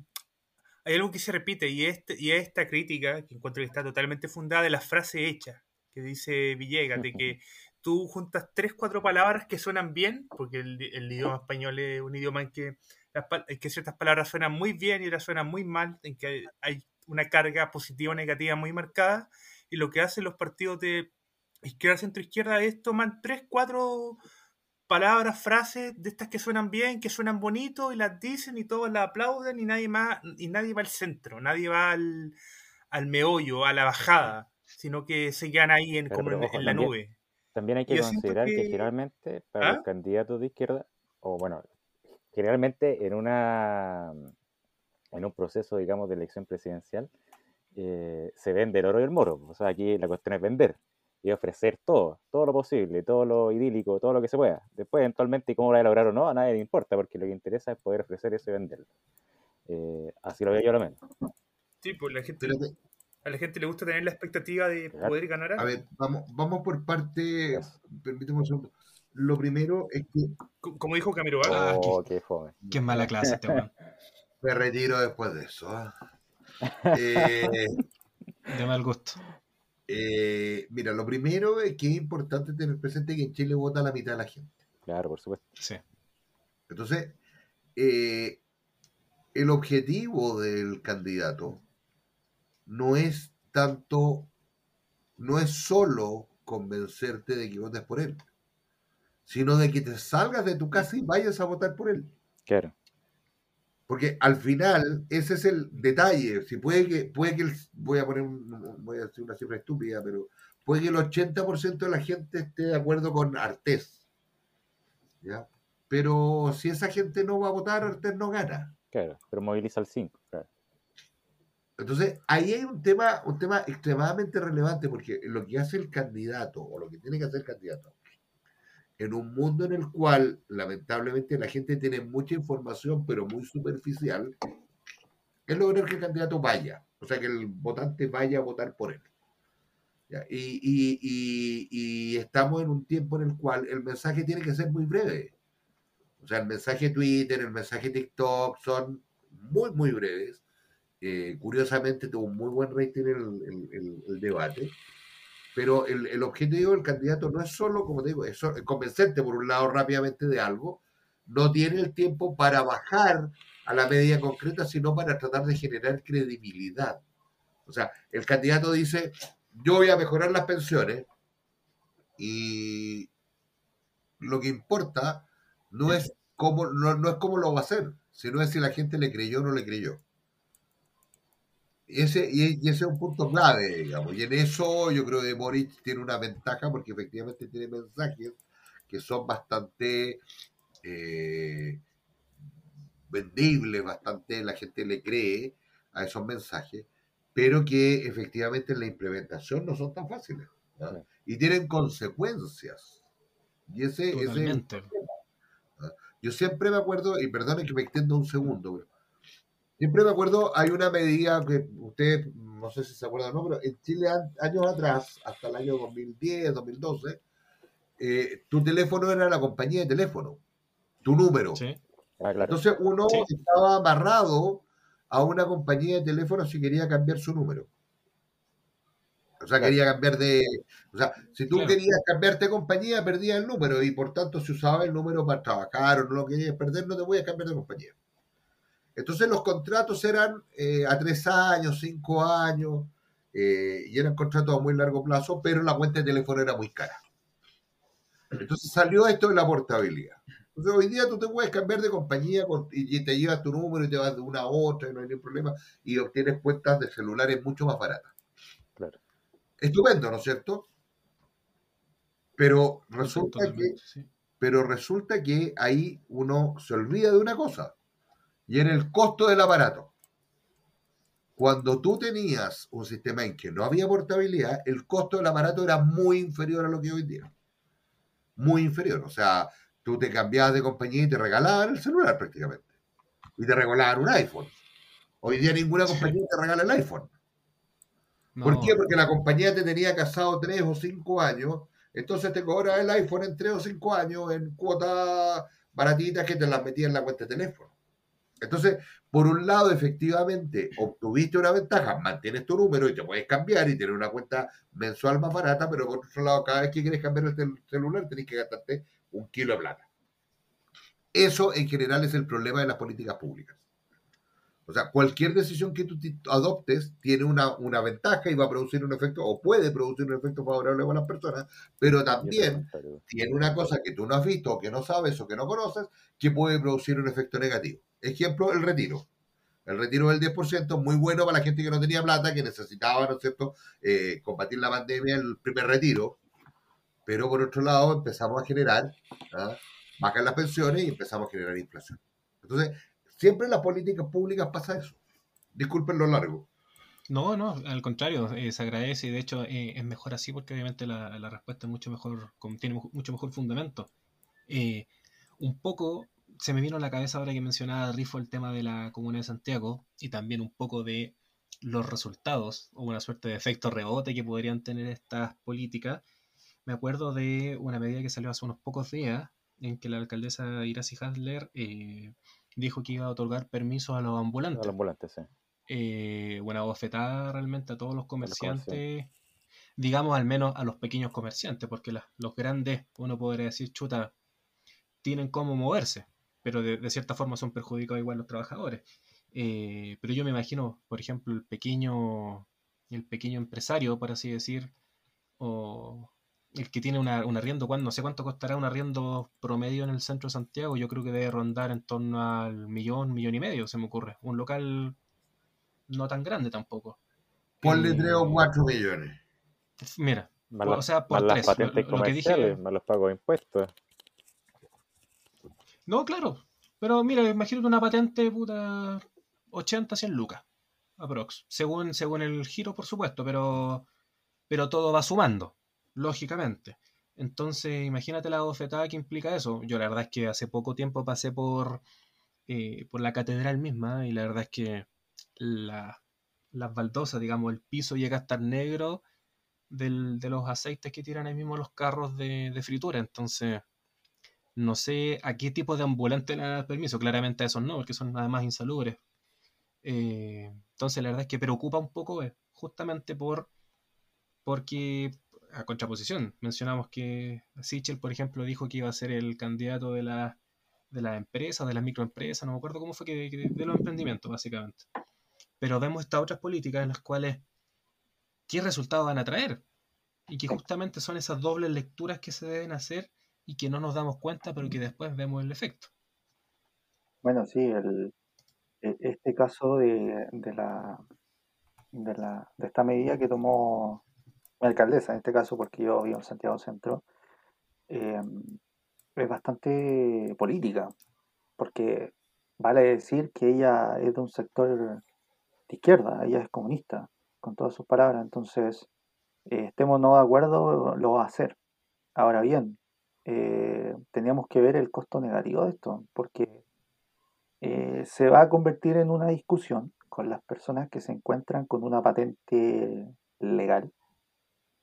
Hay algo que se repite y, este, y esta crítica, que encuentro que está totalmente fundada, de la frase hecha que dice Villegas, de que tú juntas tres, cuatro palabras que suenan bien, porque el, idioma español es un idioma en que, que ciertas palabras suenan muy bien y otras suenan muy mal, en que hay una carga positiva o negativa muy marcada, y lo que hacen los partidos de izquierda, centro, izquierda es toman tres, cuatro palabras, frases de estas que suenan bien, que suenan bonito, y las dicen y todos las aplauden y nadie más, y nadie va al centro, nadie va al, al meollo, a la bajada, sino que se quedan ahí en, como en, la nube. También hay que considerar que... generalmente para los ¿Ah? candidatos de izquierda, o bueno, generalmente en una en un proceso, digamos, de elección presidencial, eh, se vende el oro y el moro. O sea, aquí la cuestión es vender y ofrecer todo, todo lo posible, todo lo idílico, todo lo que se pueda. Después, eventualmente, cómo lo va a lograr o no, a nadie le importa, porque lo que interesa es poder ofrecer eso y venderlo. Eh, así lo veo yo lo menos. Sí, pues la gente, a la gente le gusta tener la expectativa de poder ganar algo. A ver, vamos, vamos por parte, permíteme un segundo. Lo primero es que... Como dijo Camilo oh, qué, qué, mala clase este (laughs) Me retiro después de eso. ¿ah? (laughs) Eh, de mal gusto. Eh, mira, lo primero es que es importante tener presente que en Chile vota la mitad de la gente. Claro, por supuesto. Sí. Entonces, eh, el objetivo del candidato no es tanto, no es solo convencerte de que votes por él, sino de que te salgas de tu casa y vayas a votar por él. Claro. Porque al final, ese es el detalle. Si puede que, puede que voy a poner voy a decir una cifra estúpida, pero puede que el 80% de la gente esté de acuerdo con Artés. ¿ya? Pero si esa gente no va a votar, Artés no gana. Claro, pero moviliza el 5. Entonces, ahí hay un tema, un tema extremadamente relevante, porque lo que hace el candidato, o lo que tiene que hacer el candidato, en un mundo en el cual lamentablemente la gente tiene mucha información, pero muy superficial, es lograr que el candidato vaya, o sea, que el votante vaya a votar por él. Y, estamos en un tiempo en el cual el mensaje tiene que ser muy breve. O sea, el mensaje Twitter, el mensaje TikTok son muy, muy breves. Eh, curiosamente tuvo un muy buen rating el, el debate. Pero el, objetivo del candidato no es solo, como digo, es convencerte por un lado rápidamente de algo, no tiene el tiempo para bajar a la medida concreta, sino para tratar de generar credibilidad. O sea, el candidato dice, yo voy a mejorar las pensiones y lo que importa no es cómo, no, no es cómo lo va a hacer, sino es si la gente le creyó o no le creyó. Y ese, y, ese es un punto clave, digamos. Y en eso yo creo que Boric tiene una ventaja porque efectivamente tiene mensajes que son bastante eh, vendibles, bastante la gente le cree a esos mensajes, pero que efectivamente en la implementación no son tan fáciles. Y tienen consecuencias. Y ese, ese Yo siempre me acuerdo, y perdone que me extienda un segundo, Siempre me acuerdo, hay una medida que usted, no sé si se acuerdan o no, pero en Chile años atrás, hasta el año 2010, 2012, eh, tu teléfono era la compañía de teléfono, tu número. Sí. Ah, Entonces uno estaba amarrado a una compañía de teléfono si quería cambiar su número. O sea, quería cambiar de... O sea, si tú querías cambiarte de compañía, perdías el número y por tanto si usaba el número para trabajar o no lo querías perder, no te voy a cambiar de compañía. Entonces los contratos eran eh, a tres años, cinco años, eh, y eran contratos a muy largo plazo, pero la cuenta de teléfono era muy cara. Entonces salió esto de la portabilidad. Entonces hoy día tú te puedes cambiar de compañía y te llevas tu número y te vas de una a otra y no hay ningún problema y obtienes cuentas de celulares mucho más baratas. Claro. Estupendo, ¿no es cierto? Pero resulta que, pero resulta que ahí uno se olvida de una cosa y en el costo del aparato. Cuando tú tenías un sistema en que no había portabilidad, el costo del aparato era muy inferior a lo que hoy día. Muy inferior. O sea, tú te cambiabas de compañía y te regalaban el celular prácticamente. Y te regalaban un iPhone. Hoy día ninguna compañía te regala el iPhone. ¿Por qué? Porque la compañía te tenía casado tres o cinco años, entonces te cobra el iPhone en tres o cinco años en cuotas baratitas que te las metía en la cuenta de teléfono. Entonces, por un lado, efectivamente, obtuviste una ventaja, mantienes tu número y te puedes cambiar y tener una cuenta mensual más barata, pero por otro lado, cada vez que quieres cambiar el celular, tenés que gastarte un kilo de plata. Eso en general es el problema de las políticas públicas. O sea, cualquier decisión que tú adoptes tiene una, una, ventaja y va a producir un efecto, o puede producir un efecto favorable a las personas, pero también tiene una cosa que tú no has visto, o que no sabes, o que no conoces, que puede producir un efecto negativo. Ejemplo, el retiro. El retiro del 10%, muy bueno para la gente que no tenía plata, que necesitaba, ¿no es cierto?, eh, combatir la pandemia, el primer retiro. Pero por otro lado, empezamos a generar, ¿ah? bajan las pensiones y empezamos a generar inflación. Entonces, Siempre en las políticas públicas pasa eso. Disculpen lo largo. No, no, al contrario, eh, se agradece y de hecho eh, es mejor así porque obviamente la, respuesta es mucho mejor, tiene mucho mejor fundamento. Un poco se me vino a la cabeza ahora que mencionaba Rifo el tema de la Comuna de Santiago y también un poco de los resultados o una suerte de efecto rebote que podrían tener estas políticas. Me acuerdo de una medida que salió hace unos pocos días en que la alcaldesa Iracy Hasler dijo que iba a otorgar permisos a los ambulantes. A los ambulantes, sí. Eh, buena bofetada realmente a todos los comerciantes, digamos al menos a los pequeños comerciantes, porque los grandes, uno podría decir, chuta, tienen cómo moverse, pero de, cierta forma son perjudicados igual los trabajadores. Eh, pero yo me imagino, por ejemplo, el pequeño, el pequeño empresario, por así decir, o, el que tiene una, un arriendo, no sé cuánto costará un arriendo promedio en el centro de Santiago, yo creo que debe rondar en torno al millón, millón y medio, se me ocurre. Un local no tan grande tampoco. Ponle eh, 3 o 4 millones. Mira, o sea, por tres. Las patentes lo, que dije, los pagos de impuestos. No, claro. Pero mira, imagínate una patente puta 80, 100 lucas. Aprox. Según, según el giro, por supuesto, pero, pero todo va sumando lógicamente. Entonces, imagínate la bofetada que implica eso. Yo la verdad es que hace poco tiempo pasé por, eh, por la catedral misma y la verdad es que la, las baldosas, digamos, el piso llega a estar negro del, de los aceites que tiran ahí mismo los carros de, fritura. Entonces, no sé a qué tipo de ambulante le da permiso. Claramente a esos no, porque son además insalubres. Eh, entonces, la verdad es que preocupa un poco, eh, justamente por porque a contraposición. Mencionamos que Sichel, por ejemplo, dijo que iba a ser el candidato de la, de las empresas, de las microempresas, no me acuerdo cómo fue que, de los emprendimientos, básicamente. Pero vemos estas otras políticas en las cuales qué resultados van a traer y que justamente son esas dobles lecturas que se deben hacer y que no nos damos cuenta, pero que después vemos el efecto. Bueno, sí, el, e, este caso de, de, la, de, la, de esta medida que tomó alcaldesa en este caso, porque yo vivo en Santiago Centro, eh, es bastante política, porque vale decir que ella es de un sector de izquierda, ella es comunista, con todas sus palabras, entonces, eh, estemos no de acuerdo, lo va a hacer. Ahora bien, eh, teníamos que ver el costo negativo de esto, porque se va a convertir en una discusión con las personas que se encuentran con una patente legal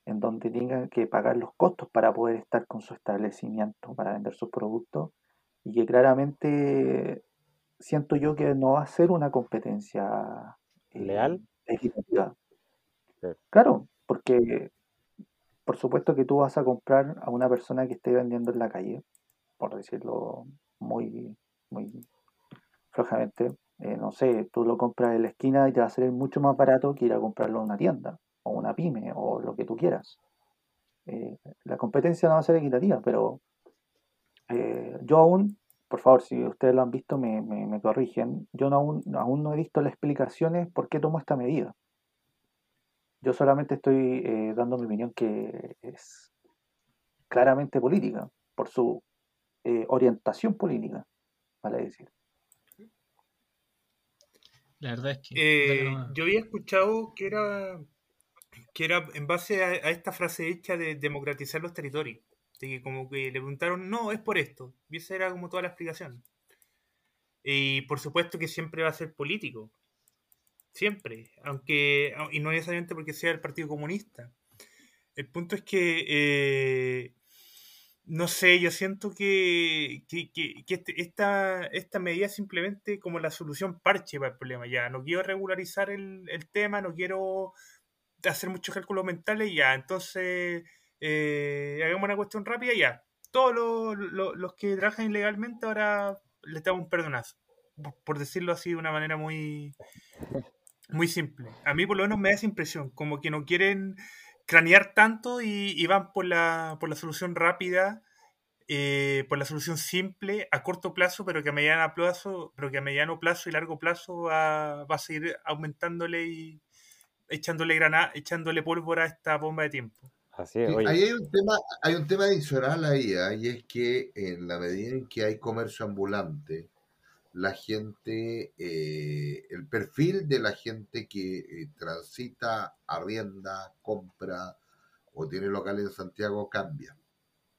en donde tengan que pagar los costos para poder estar con su establecimiento, para vender sus productos, y que claramente siento yo que no va a ser una competencia eh, leal equitativa. Claro, porque por supuesto que tú vas a comprar a una persona que esté vendiendo en la calle, por decirlo muy, muy flojamente, eh, no sé, tú lo compras en la esquina y te va a salir mucho más barato que ir a comprarlo en una tienda o una pyme o lo que tú quieras. Eh, la competencia no va a ser equitativa, pero eh, yo aún, por favor, si ustedes lo han visto, me, me, corrigen, yo no, aún, aún no he visto las explicaciones por qué tomo esta medida. Yo solamente estoy eh, dando mi opinión que es claramente política, por su orientación política, vale decir. La verdad es que... yo había escuchado que era que era en base a, esta frase hecha de democratizar los territorios. De que como que le preguntaron, no, es por esto. Y esa era como toda la explicación. Y por supuesto que siempre va a ser político. Siempre. Aunque, y no necesariamente porque sea el Partido Comunista. El punto es que eh, no sé, yo siento que, que, que, este, esta, esta medida es simplemente como la solución parche para el problema. Ya, no quiero regularizar el, el tema, no quiero hacer muchos cálculos mentales, ya, entonces eh, hagamos una cuestión rápida, ya. Todos los, los, que trabajan ilegalmente ahora les damos un perdonazo, por decirlo así de una manera muy, muy simple. A mí por lo menos me da esa impresión, como que no quieren cranear tanto y, van por la, por la solución rápida, eh, por la solución simple a corto plazo, pero que a mediano plazo, pero que a mediano plazo y largo plazo va, va a seguir aumentándole y echándole grana, echándole pólvora a esta bomba de tiempo. Así es, Ahí hay un tema, hay un tema adicional ahí, ¿ah? y es que en la medida en que hay comercio ambulante, la gente, eh, el perfil de la gente que eh, transita, arrienda, compra o tiene locales en Santiago cambia.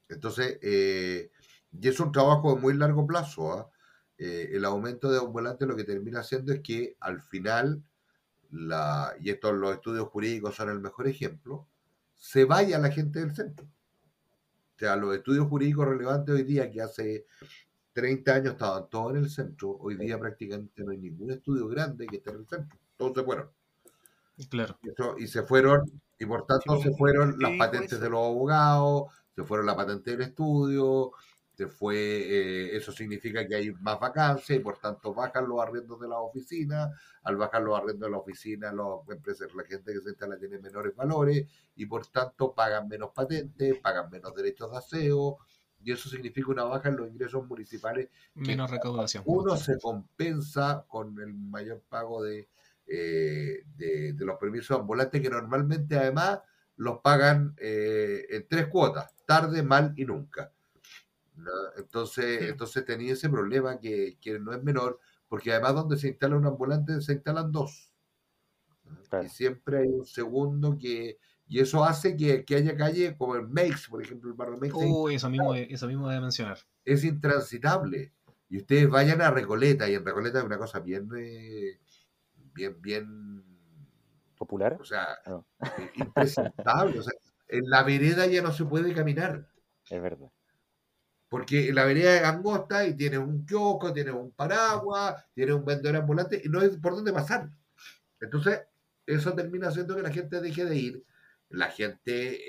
Entonces, eh, y es un trabajo de muy largo plazo. ¿ah? el aumento de ambulante lo que termina haciendo es que al final, la, y estos los estudios jurídicos son el mejor ejemplo, se vaya la gente del centro. O sea, los estudios jurídicos relevantes hoy día que hace 30 años estaban todos en el centro, hoy día prácticamente no hay ningún estudio grande que esté en el centro, todos se fueron. Claro. Y, se fueron, y por tanto se fueron las patentes de los abogados, se fueron la patente del estudio, se fue, eh, eso significa que hay más vacancias y por tanto bajan los arriendos de la oficina, al bajar los arriendos de la oficina, los empresas, la gente que se instala tiene menores valores y por tanto pagan menos patentes, pagan menos derechos de aseo, y eso significa una baja en los ingresos municipales. Menos recaudación. Uno se compensa con el mayor pago de, eh, de, los permisos ambulantes que normalmente además los pagan eh, en tres cuotas, tarde, mal y nunca. Entonces, entonces tenía ese problema que, que, no es menor, porque además donde se instala un ambulante se instalan dos. Y siempre hay un segundo que, y eso hace que, haya calle como el Meix, por ejemplo, el barrio Meix. eso mismo, eso mismo de mencionar. Es intransitable. Y ustedes vayan a Recoleta, y en Recoleta es una cosa bien, eh, bien, bien... ¿Popular? O sea, ah. eh, impresentable. o sea, en la vereda ya no se puede caminar. Es verdad. Porque la vereda es angosta y tiene un kiosco, tiene un paraguas, tiene un vendedor ambulante y no hay por dónde pasar. Entonces, eso termina haciendo que la gente deje de ir la gente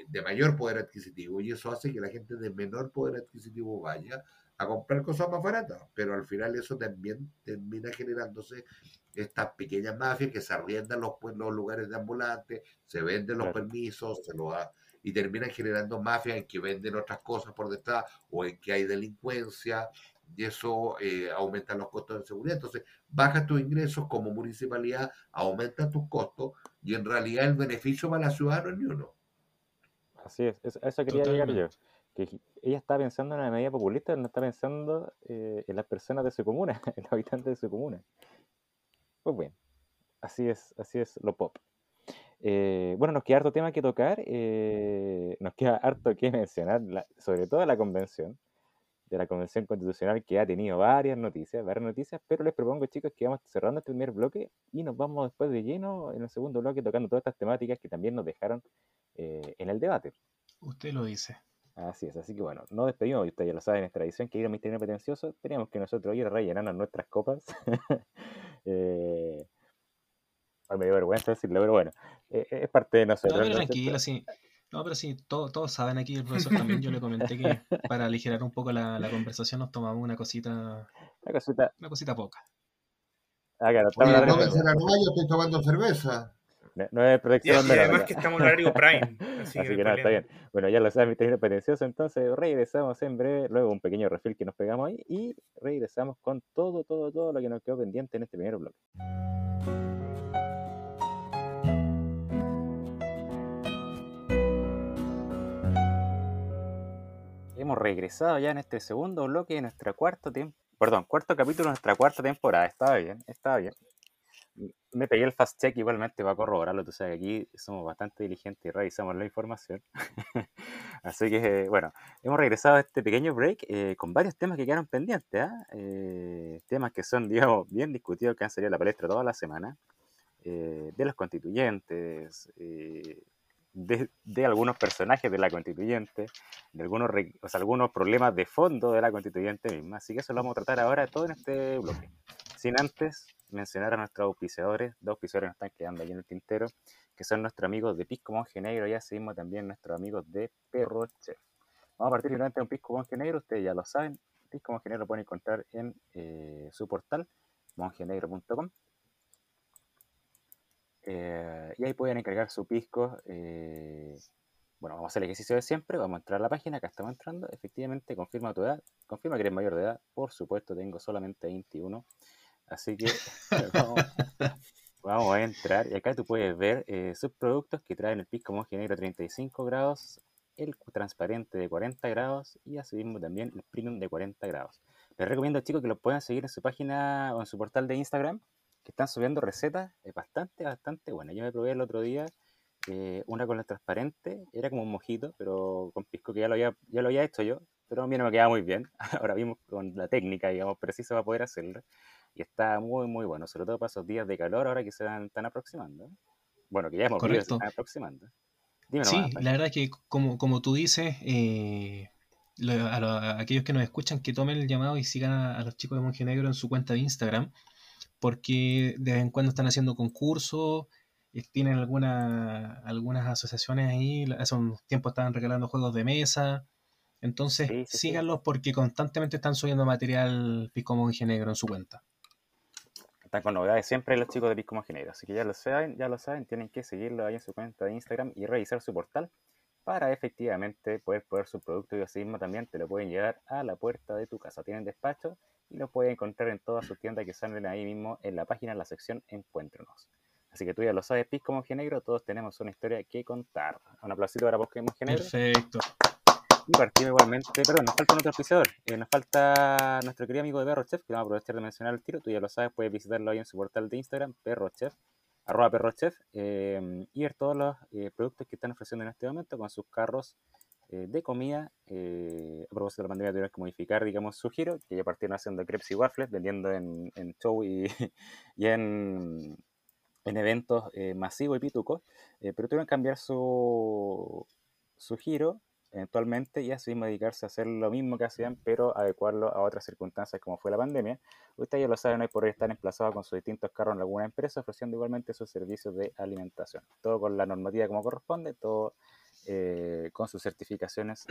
eh, de mayor poder adquisitivo y eso hace que la gente de menor poder adquisitivo vaya a comprar cosas más baratas, pero al final eso también termina generándose estas pequeñas mafias que se arriendan los, pues, los lugares de ambulantes, se venden los permisos, se los y terminan generando mafias en que venden otras cosas por detrás o en que hay delincuencia y eso eh, aumenta los costos de seguridad. Entonces, bajas tus ingresos como municipalidad, aumenta tus costos y en realidad el beneficio para la ciudad no es ni uno. Así es, eso quería llegar yo. Que ella está pensando en una medida populista, no está pensando eh, en las personas de su comuna, (laughs) en los habitantes de su comuna. Pues bueno, así es, así es lo pop. Eh, bueno, nos queda harto tema que tocar, nos queda harto que (laughs) mencionar, sobre todo la convención de la Convención Constitucional que ha tenido varias noticias, varias noticias, pero les propongo chicos que vamos cerrando este primer bloque y nos vamos después de lleno en el segundo bloque tocando todas estas temáticas que también nos dejaron eh, en el debate. Usted lo dice. Así es, así que bueno, nos despedimos, ustedes ya lo saben, es tradición que ir a Misterio Pretencioso, teníamos que nosotros ir a rellenarnos nuestras copas. (laughs) eh, me dio vergüenza decirlo, pero bueno, eh, es parte de nosotros. No, tranquilo, sí. No, pero sí, todos saben aquí, el profesor también, yo le comenté que (laughs) para aligerar un poco la, conversación nos tomamos una cosita, una cosita, una cosita poca. Ah, claro, Oye, no yo estoy tomando cerveza. No, es protección de la además que estamos en horario (laughs) prime. Así, que, nada, está bien. Bueno, ya lo saben, mi técnico petencioso, entonces regresamos en breve, luego un pequeño refil que nos pegamos ahí y regresamos con todo, todo, todo lo que nos quedó pendiente en este primer bloque. Hemos regresado ya en este segundo bloque de nuestra cuarto tiempo, perdón, cuarto capítulo de nuestra cuarta temporada. Estaba bien, estaba bien. Me pegué el fast check igualmente para corroborarlo. Tú sabes que aquí somos bastante diligentes y revisamos la información. (laughs) Así que, bueno, hemos regresado a este pequeño break eh, con varios temas que quedaron pendientes. ¿ah? Eh, temas que son, (laughs) digamos, bien discutidos, que han salido a la palestra toda la semana. Eh, de los constituyentes, de, algunos personajes de la constituyente, de algunos, o sea, algunos problemas de fondo de la constituyente misma. Así que eso lo vamos a tratar ahora todo en este bloque. Sin antes mencionar a nuestros auspiciadores, dos auspiciadores nos están quedando ahí en el tintero, que son nuestros amigos de Pisco Monje Negro y así mismo también nuestros amigos de Perro Chef. Vamos a partir finalmente de un Pisco Monje Negro, ustedes ya lo saben, Pisco Monje Negro lo pueden encontrar en eh, su portal, mongenegro.com. Eh, y ahí pueden encargar su pisco. Eh, bueno, vamos a hacer el ejercicio de siempre. Vamos a entrar a la página. Acá estamos entrando. Efectivamente, confirma tu edad. Confirma que eres mayor de edad. Por supuesto, tengo solamente 21. Así que (laughs) vamos, a entrar. Y acá tú puedes ver eh, sus productos que traen el pisco monje negro 35 grados, el transparente de 40 grados y asimismo también el premium de 40 grados. Les recomiendo, chicos, que lo puedan seguir en su página o en su portal de Instagram que están subiendo recetas bastante, bastante buena. Yo me probé el otro día eh, una con la transparente, era como un mojito, pero con pisco que ya lo había, ya lo había hecho yo, pero a mí no me quedaba muy bien. (laughs) Ahora vimos con la técnica, digamos, precisa para poder hacerlo. Y está muy, muy bueno, sobre todo para esos días de calor ahora que se están aproximando. Bueno, que ya hemos visto, se están aproximando. sí, la verdad es que como, como tú dices, eh, a, aquellos que nos escuchan que tomen el llamado y sigan a, a los chicos de Monje Negro en su cuenta de Instagram porque de vez en cuando están haciendo concursos, eh, tienen alguna, algunas asociaciones ahí, hace un tiempo estaban regalando juegos de mesa, entonces síganlos porque constantemente están subiendo material Pisco Negro en su cuenta. Están con novedades siempre los chicos de Pisco Negro, así que ya lo saben, ya lo saben, tienen que seguirlo ahí en su cuenta de Instagram y revisar su portal para efectivamente poder poner su producto y así mismo también te lo pueden llevar a la puerta de tu casa. Tienen despacho y lo pueden encontrar en todas sus tiendas que salen ahí mismo en la página, en la sección Encuéntrenos. Así que tú ya lo sabes, Pisco Mongenegro, todos tenemos una historia que contar. Un aplausito para Pisco Mongenegro. Perfecto. Y partimos igualmente, perdón, nos falta otro auspiciador. Eh, nos falta nuestro querido amigo de Perro Chef, que vamos a aprovechar de mencionar el tiro. Tú ya lo sabes, puedes visitarlo ahí en su portal de Instagram, Perro Chef, arroba Perro Chef, eh, y ver todos los eh, productos que están ofreciendo en este momento con sus carros eh, de comida. Eh, a propósito de la pandemia, tuvieron que modificar, digamos, su giro, que ya partieron haciendo crepes y waffles, vendiendo en, en show y, (laughs) y en, en, eventos eh, masivos y pitucos, pero tuvieron que cambiar su, su giro eventualmente y así dedicarse a hacer lo mismo que hacían, pero adecuarlo a otras circunstancias como fue la pandemia. Ustedes ya lo saben, hoy por hoy están emplazados con sus distintos carros en alguna empresa, ofreciendo igualmente sus servicios de alimentación. Todo con la normativa como corresponde, todo eh, con sus certificaciones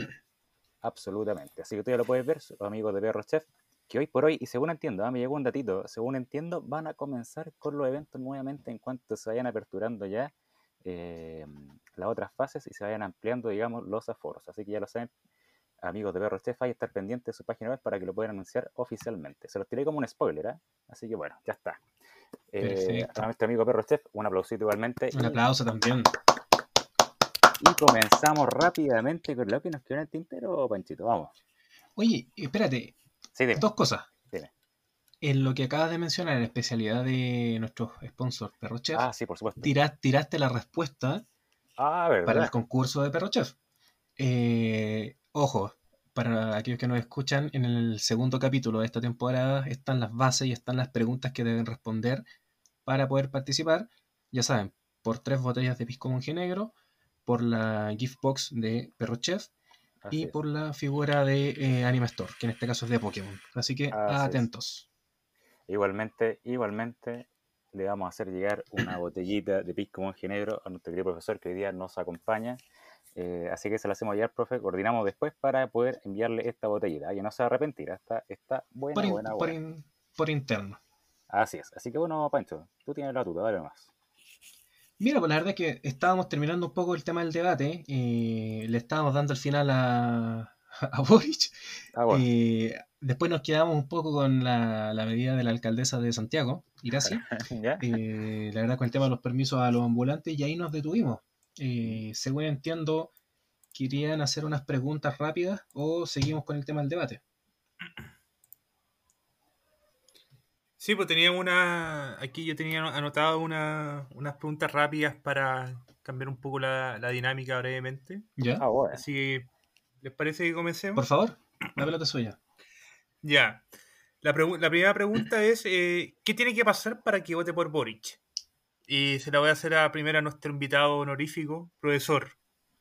absolutamente. Así que tú ya lo puedes ver, amigos de Perro Chef, que hoy por hoy, y según entiendo, ah, me llegó un datito, según entiendo, van a comenzar con los eventos nuevamente en cuanto se vayan aperturando ya eh, las otras fases y se vayan ampliando, digamos, los aforos. Así que ya lo saben, amigos de Perro Chef, hay que estar pendientes de su página web para que lo puedan anunciar oficialmente. Se los tiré como un spoiler, ¿eh? Así que bueno, ya está. Eh, a nuestro amigo Perro Chef, un aplausito igualmente. Un aplauso también. Y comenzamos rápidamente con lo que nos quedó en el tintero, Panchito. Vamos. Oye, espérate. Dos cosas. En lo que acabas de mencionar, en especialidad de nuestro sponsor Perrochef. Ah, sí, por supuesto. tiraste la respuesta ah, para el concurso de Perrochef. Eh, ojo, para aquellos que nos escuchan, en el segundo capítulo de esta temporada están las bases y están las preguntas que deben responder para poder participar. Ya saben, por tres botellas de pisco monje negro, por la gift box de Perro Chef y por la figura de eh, Store, que en este caso es de Pokémon. Así que atentos. Igualmente, igualmente le vamos a hacer llegar una botellita de pisco monje negro a nuestro querido profesor que hoy día nos acompaña. Eh, así que se la hacemos llegar, profe. Coordinamos después para poder enviarle esta botellita. Y no se va a arrepentir. Está, está buena, por buena, buena. Por, interno. Así es. Así que bueno, Pancho, tú tienes la tuta, dale más. Mira, pues la verdad es que estábamos terminando un poco el tema del debate. Eh, le estábamos dando el final a, (laughs) a Boric. Ah, eh, después nos quedamos un poco con la, medida de la alcaldesa de Santiago, Iracia. (laughs) eh, la verdad, con el tema de los permisos a los ambulantes, y ahí nos detuvimos. Eh, según entiendo, querían hacer unas preguntas rápidas o seguimos con el tema del debate. Sí, pues tenía una. Aquí yo tenía anotado una, unas preguntas rápidas para cambiar un poco la, dinámica brevemente. Ya. Ah, Así que, ¿les parece que comencemos? Por favor, la pelota suya. Ya. La, la primera pregunta es: eh, ¿qué tiene que pasar para que vote por Boric? Y se la voy a hacer a primero a nuestro invitado honorífico, profesor.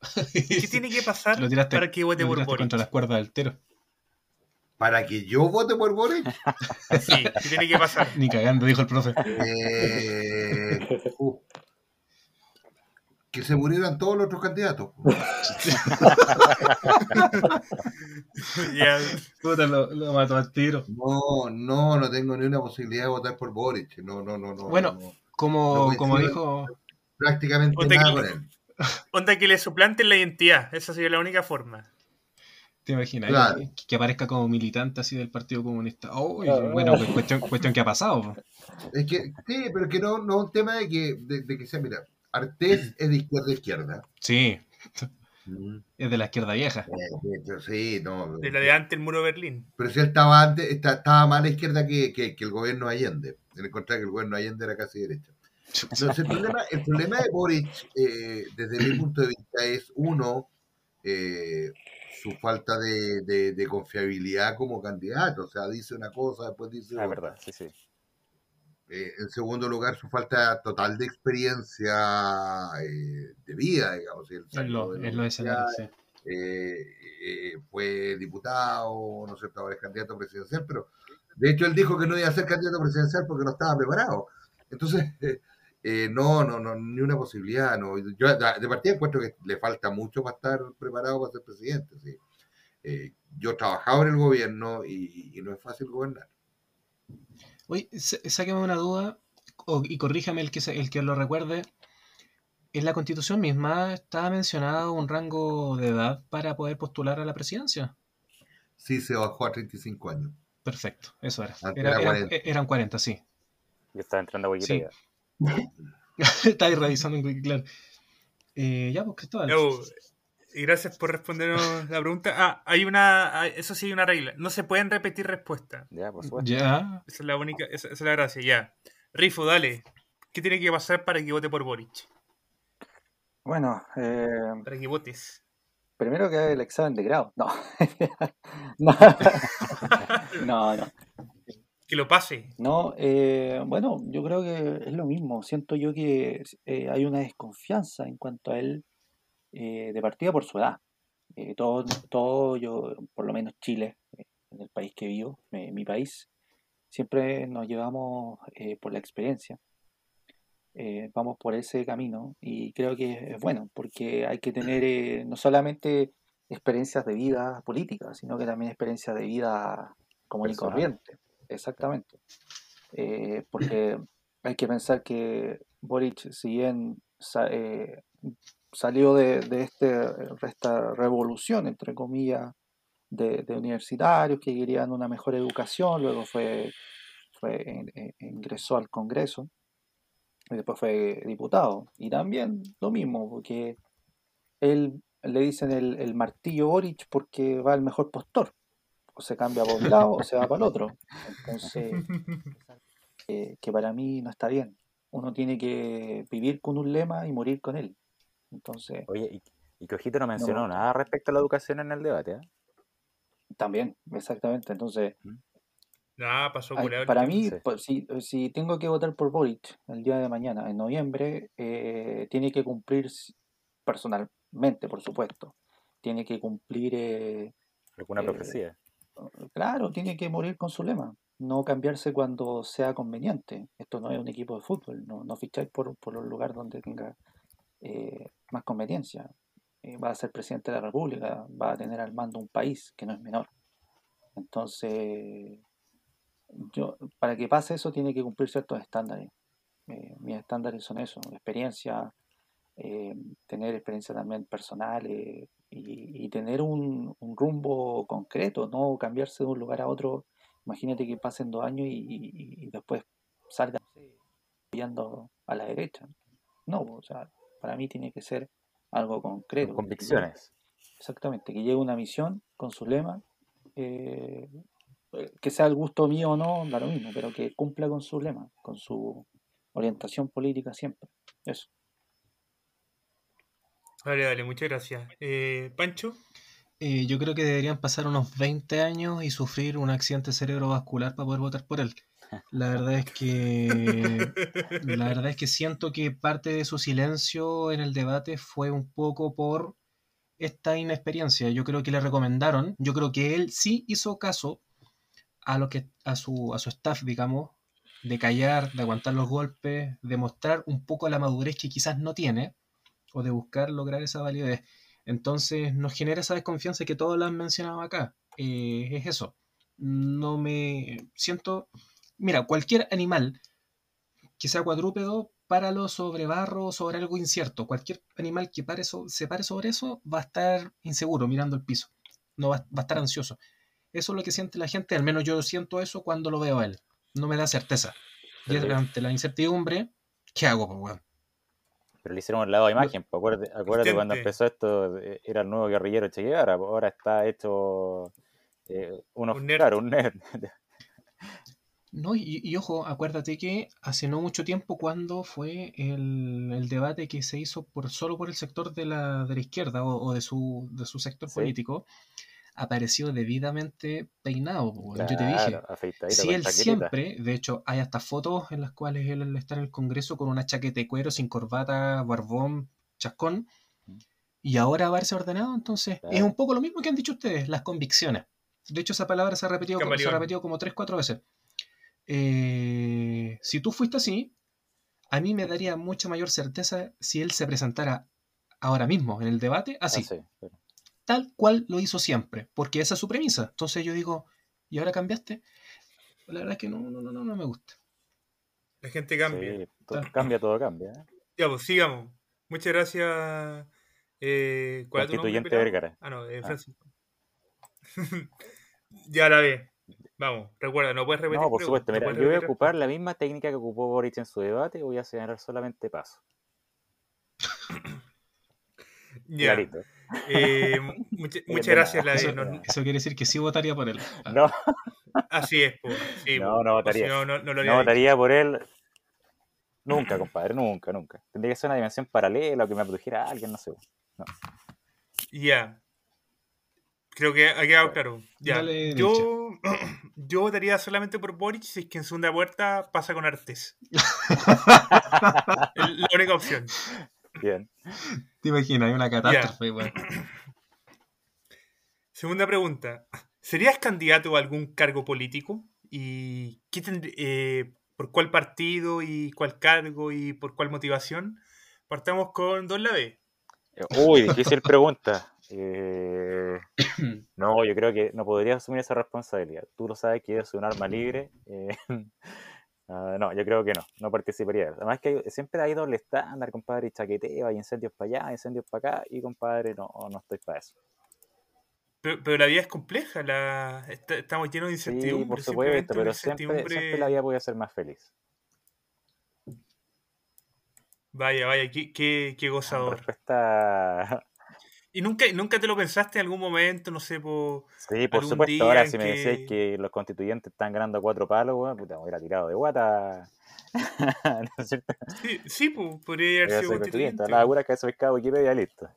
(laughs) ¿Qué tiene que pasar para que vote por Boric? contra las cuerdas del tero. ¿Para que yo vote por Boric? (laughs) sí, ¿qué tiene que pasar? Ni cagando, dijo el profe. Eh, uh, que se murieran todos los otros candidatos. (laughs) ya. Puta, lo, lo, mató al tiro. No, no, no tengo ni una posibilidad de votar por Boric. No, no, no, no. Bueno, como, como dijo. Prácticamente nada con él. Onda que le suplanten la identidad. Esa sería la única forma. ¿Te imaginas? Que, aparezca como militante así del Partido Comunista. Oh, bueno, pues, cuestión, cuestión que ha pasado. Es que, sí, pero que no, no es un tema de que, de que sea, mira, Artés (clears throat) es de izquierda a izquierda. Sí. Mm. Es de la izquierda vieja. Sí, no. De la de antes el muro de Berlín. Pero si él estaba antes, estaba más a la izquierda que, que, el gobierno Allende. En el contrario, que el gobierno Allende era casi derecha. el, problema, el problema de Boric, eh, desde mi punto de vista, es uno, eh, su falta de, de, confiabilidad como candidato. O sea, dice una cosa, después dice La verdad, sí, sí. Eh, en segundo lugar, su falta total de experiencia eh, de vida, digamos. Él lo, eh, fue diputado, no sé, ahora es candidato presidencial, pero de hecho él dijo que no iba a ser candidato presidencial porque no estaba preparado. Entonces, (laughs) no, no, no, ni una posibilidad. No. Yo de partida encuentro que le falta mucho para estar preparado para ser presidente. ¿sí? yo he trabajado en el gobierno y no es fácil gobernar. Oye, sáqueme una duda y corríjame el que, el que lo recuerde. En la constitución misma estaba mencionado un rango de edad para poder postular a la presidencia. Sí, se bajó a 35 años. Perfecto, eso era. eran, 40. sí. Yo estaba entrando a Wikipedia. Sí. (laughs) ahí revisando en Wikipedia. Eh, ya, pues Cristóbal. Y gracias por respondernos la pregunta. Ah, hay una, eso sí hay una regla. No se pueden repetir respuestas. Ya, por supuesto. Ya. Esa es la única, esa, es la gracia, ya. Rifo, dale. ¿Qué tiene que pasar para que vote por Boric? Bueno, eh, para que votes. Primero que haga el examen de grado. No. (laughs) (laughs) no. no, Que lo pase. No, eh, bueno, yo creo que es lo mismo. Siento yo que eh, hay una desconfianza en cuanto a él eh, de partida por su edad. Eh, todo, todo yo, por lo menos Chile, en el país que vivo, mi país, siempre nos llevamos por la experiencia. vamos por ese camino y creo que es bueno porque hay que tener no solamente experiencias de vida política, sino que también experiencias de vida común y corriente. Exactamente. porque hay que pensar que Boric, si bien salió de, este, esta revolución, entre comillas, de, universitarios que querían una mejor educación, luego fue, ingresó al Congreso y después fue diputado. Y también lo mismo, porque él le dicen el, martillo Boric porque va el mejor postor. O se cambia por un lado o se va para el otro. Entonces, que para mí no está bien. Uno tiene que vivir con un lema y morir con él. Entonces. Oye, y, y Cojito no mencionó nada respecto a la educación en el debate, ¿eh? También, exactamente. Entonces. Ah, pasó Para mí, pues, si, si, tengo que votar por Boric el día de mañana, en noviembre, eh, tiene que cumplir personalmente, por supuesto. Tiene que cumplir. Eh, ¿Alguna eh, profecía? Claro, tiene que morir con su lema. No cambiarse cuando sea conveniente. Esto no es un equipo de fútbol. No, no ficháis por, por un lugar donde tenga eh, más conveniencia. Eh, va a ser presidente de la República, va a tener al mando un país que no es menor. Entonces, yo, para que pase eso tiene que cumplir ciertos estándares. Eh, mis estándares son eso, experiencia, tener experiencia también personal y, tener un, rumbo concreto, no cambiarse de un lugar a otro. Imagínate que pasen dos años y, después salgan viendo a la derecha. No, o sea, para mí tiene que ser algo concreto. convicciones. exactamente, que llegue una misión con su lema, eh, que sea el gusto mío o no, da lo mismo, pero que cumpla con su lema, con su orientación política siempre. Eso. Vale, vale, muchas gracias. Eh, Pancho. Eh, yo creo que deberían pasar unos 20 años y sufrir un accidente cerebrovascular para poder votar por él. La verdad es que (laughs) la verdad es que siento que parte de su silencio en el debate fue un poco por esta inexperiencia. Yo creo que le recomendaron, yo creo que él sí hizo caso a lo que a su a su staff, digamos, de callar, de aguantar los golpes, de mostrar un poco la madurez que quizás no tiene o de buscar lograr esa validez. Entonces nos genera esa desconfianza que todos lo han mencionado acá. Eh, es eso. No me siento Mira, cualquier animal que sea cuadrúpedo, páralo sobre barro, sobre algo incierto. Cualquier animal que pare se pare sobre eso va a estar inseguro mirando el piso. No va, a estar ansioso. Eso es lo que siente la gente, al menos yo siento eso cuando lo veo a él. No me da certeza. Y ante la incertidumbre, ¿qué hago, pues, Pero le hicieron un lado de imagen. Pues, acuérdate, cuando empezó esto, eh, era el nuevo guerrillero Che Guevara. Ahora está hecho eh, uno, un Claro, un nerd. No, y, ojo, acuérdate que hace no mucho tiempo cuando fue el, debate que se hizo por solo por el sector de la, de la izquierda o, de, su, de su sector político, apareció debidamente peinado. Yo te dije, si él siempre, de hecho, hay hasta fotos en las cuales él está en el Congreso con una chaqueta de cuero, sin corbata, barbón, chascón, mm. y ahora va a verse ordenado, entonces es un poco lo mismo que han dicho ustedes, las convicciones. De hecho, esa palabra se ha repetido, se ha repetido como tres, cuatro veces. Eh, si tú fuiste así, a mí me daría mucha mayor certeza si él se presentara ahora mismo en el debate así. Ah, Tal cual lo hizo siempre, porque esa es su premisa. Entonces yo digo, ¿y ahora cambiaste? La verdad es que no, no, no, no me gusta. La gente cambia. todo, cambia, todo cambia. ¿eh? Ya, pues sigamos. Muchas gracias. Eh, ¿Cuál es tu nombre? Ah, no, eh, ah. Francisco. (laughs) ya la ve. Vamos, recuerda, no puedes repetir. No, por supuesto, mira, yo voy a ocupar la misma técnica que ocupó Boric en su debate y voy a señalar solamente paso. (coughs) ya. Eh, (laughs) muchas gracias, la eso, eso, quiere decir que sí votaría por él. Ah. No. Así es, pues. Sí, no, no votaría. no, no, no, votaría por él. Nunca, compadre, nunca, nunca. Tendría que ser una dimensión paralela o que me produjera a alguien, no sé. No. Ya. Creo que ha quedado claro. Ya. yo, (clears throat) yo votaría solamente por Boric si es que en segunda puerta pasa con Artes. (laughs) la única opción. Bien. Te imaginas, hay una catástrofe, (clears throat) Segunda pregunta. ¿Serías candidato a algún cargo político? ¿Y qué eh, por cuál partido y cuál cargo y por cuál motivación? Partamos con Don Lave. Uy, difícil (laughs) pregunta. Eh, no, yo creo que no podría asumir esa responsabilidad. Tú lo sabes que es un arma libre. Eh, no, yo creo que no, no participaría. Además que siempre hay doble estándar, compadre, y chaqueteo, hay incendios para allá, incendios para acá, y compadre, no, no estoy para eso. Pero, la vida es compleja, la, estamos llenos de incertidumbre. Sí, por supuesto, pero siempre, siempre, la vida puede ser más feliz. Vaya, vaya, qué, qué, qué gozador. Respuesta ¿Y nunca, nunca te lo pensaste en algún momento, no sé, por. Sí, por supuesto. Ahora, si me decís que los constituyentes están ganando cuatro palos, bueno, puta, me hubiera tirado de guata. (laughs) ¿No es cierto? Sí, sí pues, podría haber sido constituyente. La locura que eso pescado Wikipedia, listo.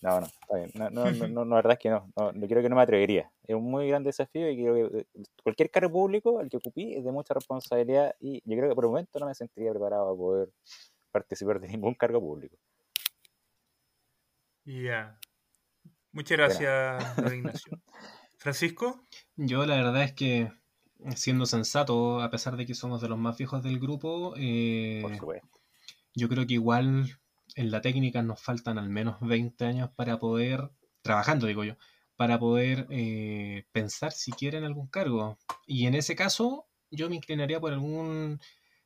No, no, está bien. No, no, no, la verdad es que no, no. Creo que no me atrevería. Es un muy gran desafío y creo que eh, cualquier cargo público, el que ocupí, es de mucha responsabilidad y yo creo que por el momento no me sentiría preparado a poder participar de ningún cargo público. Ya. Muchas gracias, don (laughs) Ignacio. Francisco. Yo la verdad es que, siendo sensato, a pesar de que somos de los más viejos del grupo, eh, yo creo que igual en la técnica nos faltan al menos 20 años para poder, trabajando digo yo, para poder eh, pensar si quieren algún cargo. Y en ese caso, yo me inclinaría por algún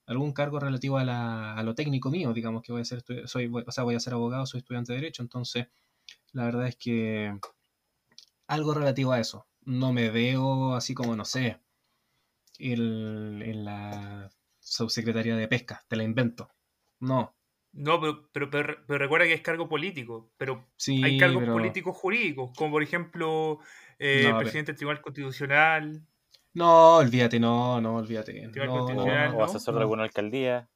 algún cargo relativo a, la, a lo técnico mío, digamos que voy a ser, soy, o sea, voy a ser abogado, soy estudiante de derecho, entonces la verdad es que algo relativo a eso. No me veo así como, no sé, en la subsecretaría de pesca, te la invento. No. No, pero, pero, recuerda que es cargo político, pero hay cargos políticos jurídicos, como por ejemplo eh, presidente del Tribunal Constitucional. No, olvídate, no, no, olvídate. o asesor de alguna alcaldía.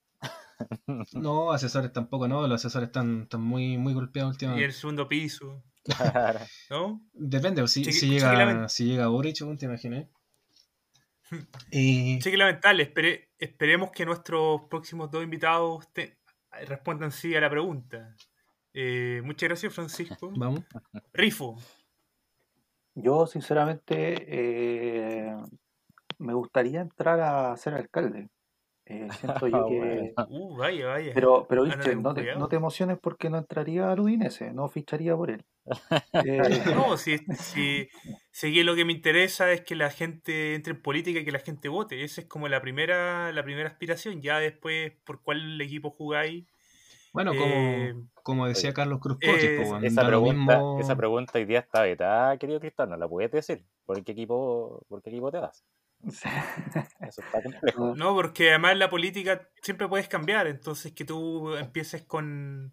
No, asesores tampoco, no. Los asesores están, están muy, muy golpeados últimamente. Y el segundo piso. (laughs) ¿No? Depende, si, si, llega, si llega Boric, ¿te imaginas? (laughs) Sí, que lamentable. esperemos que nuestros próximos dos invitados respondan sí a la pregunta. Eh, muchas gracias, Francisco. (laughs) Vamos. Rifo. Yo, sinceramente, eh, me gustaría entrar a ser alcalde. Eh, (laughs) siento yo que. Uh, vaya, vaya. Pero, pero viste, no te, no te, emociones porque no entraría al Udinese, no ficharía por él. Eh, (laughs) no, si, si, (laughs) si, lo que me interesa es que la gente entre en política y que la gente vote. Esa es como la primera, la primera aspiración. Ya después, por cuál equipo jugáis. Bueno, como, eh, como decía Carlos Cruz eh, esa, pregunta, esa pregunta hoy día está vetada, querido Cristóbal, no la puedes decir. ¿Por qué equipo, por qué equipo te das? (laughs) Eso está complejo. No, porque además la política siempre puedes cambiar, entonces que tú empieces con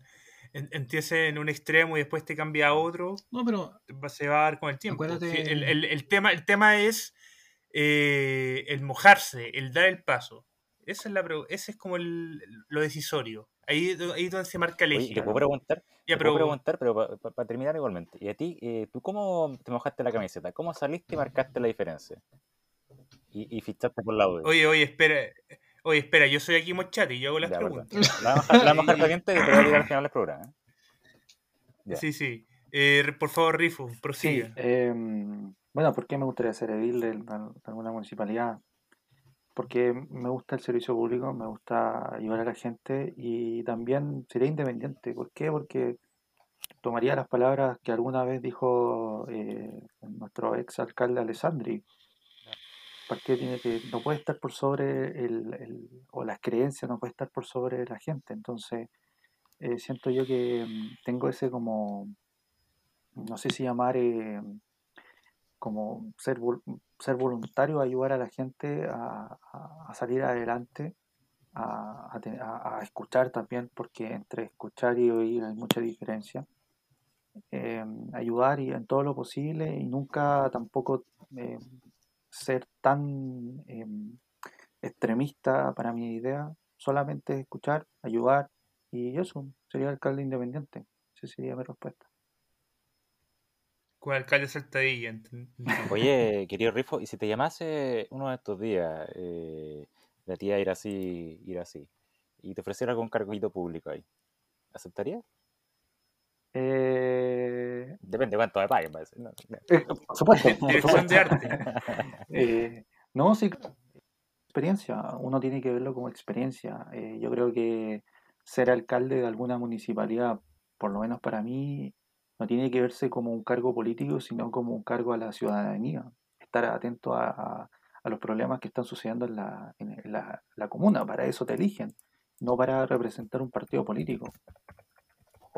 empieces en un extremo y después te cambia a otro, no, pero se va a dar con el tiempo. El, tema, el tema es eh, el mojarse, el dar el paso. Esa es la, ese es como lo decisorio. Ahí, ahí donde se marca el eje. te puedo preguntar, pero... puedo preguntar, pero para terminar igualmente. ¿Y a ti, eh, tú cómo te mojaste la camiseta? ¿Cómo saliste y marcaste la diferencia? Y, y fichaste por la Oye, oye, espera. Oye, espera, yo soy aquí Mochati y yo hago las preguntas. La vamos a dejar (laughs) pendiente y te voy a tirar al final del programa. ¿eh? Sí, sí. Eh, por favor, Rifo, prosiga. Em, bueno, ¿por qué me gustaría ser edil de, alguna municipalidad? Porque me gusta el servicio público, me gusta ayudar a la gente y también sería independiente. ¿Por qué? Porque tomaría las palabras que alguna vez dijo eh, nuestro ex alcalde Alessandri, porque tiene que, no puede estar por sobre el, o las creencias no puede estar por sobre la gente. Entonces, eh, siento yo que mm, tengo ese como, no sé si llamar eh, como ser, ser voluntario, ayudar a la gente a, salir adelante, a, a, escuchar también, porque entre escuchar y oír hay mucha diferencia. Eh, ayudar y en todo lo posible y nunca tampoco ser tan em, extremista para mi idea, solamente escuchar, ayudar y eso, sería alcalde independiente. Esa sería mi respuesta. Con alcalde saltadilla. Oye, querido Rifo, ¿y si te llamase uno de estos días eh, la tía ir así, ir así, y te ofreciera algún carguito público ahí, ¿aceptarías? Eh... Depende de cuánto me paguen. No, eh, por supuesto. de arte. (laughs) Eh, no, sí, experiencia. Uno tiene que verlo como experiencia. Eh, yo creo que ser alcalde de alguna municipalidad, por lo menos para mí, no tiene que verse como un cargo político, sino como un cargo a la ciudadanía. Estar atento a, los problemas que están sucediendo en, la, en la comuna. Para eso te eligen, no para representar un partido político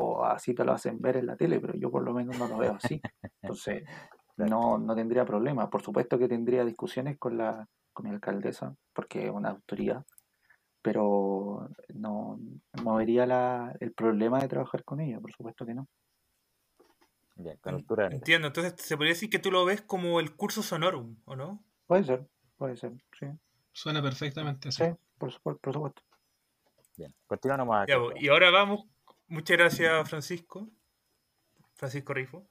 o así te lo hacen ver en la tele, pero yo por lo menos no lo veo así. Entonces, (laughs) no, no tendría problema. Por supuesto que tendría discusiones con, la, con mi alcaldesa, porque es una autoridad, pero no, no vería la, el problema de trabajar con ella, por supuesto que no. Bien, con altura. Entiendo, entonces se podría decir que tú lo ves como el curso sonorum, ¿o no? Puede ser, puede ser, sí. Suena perfectamente así. Sí, por supuesto. Por supuesto. Bien, continuamos más. y ahora vamos Muchas gracias, Francisco. Francisco Rifo.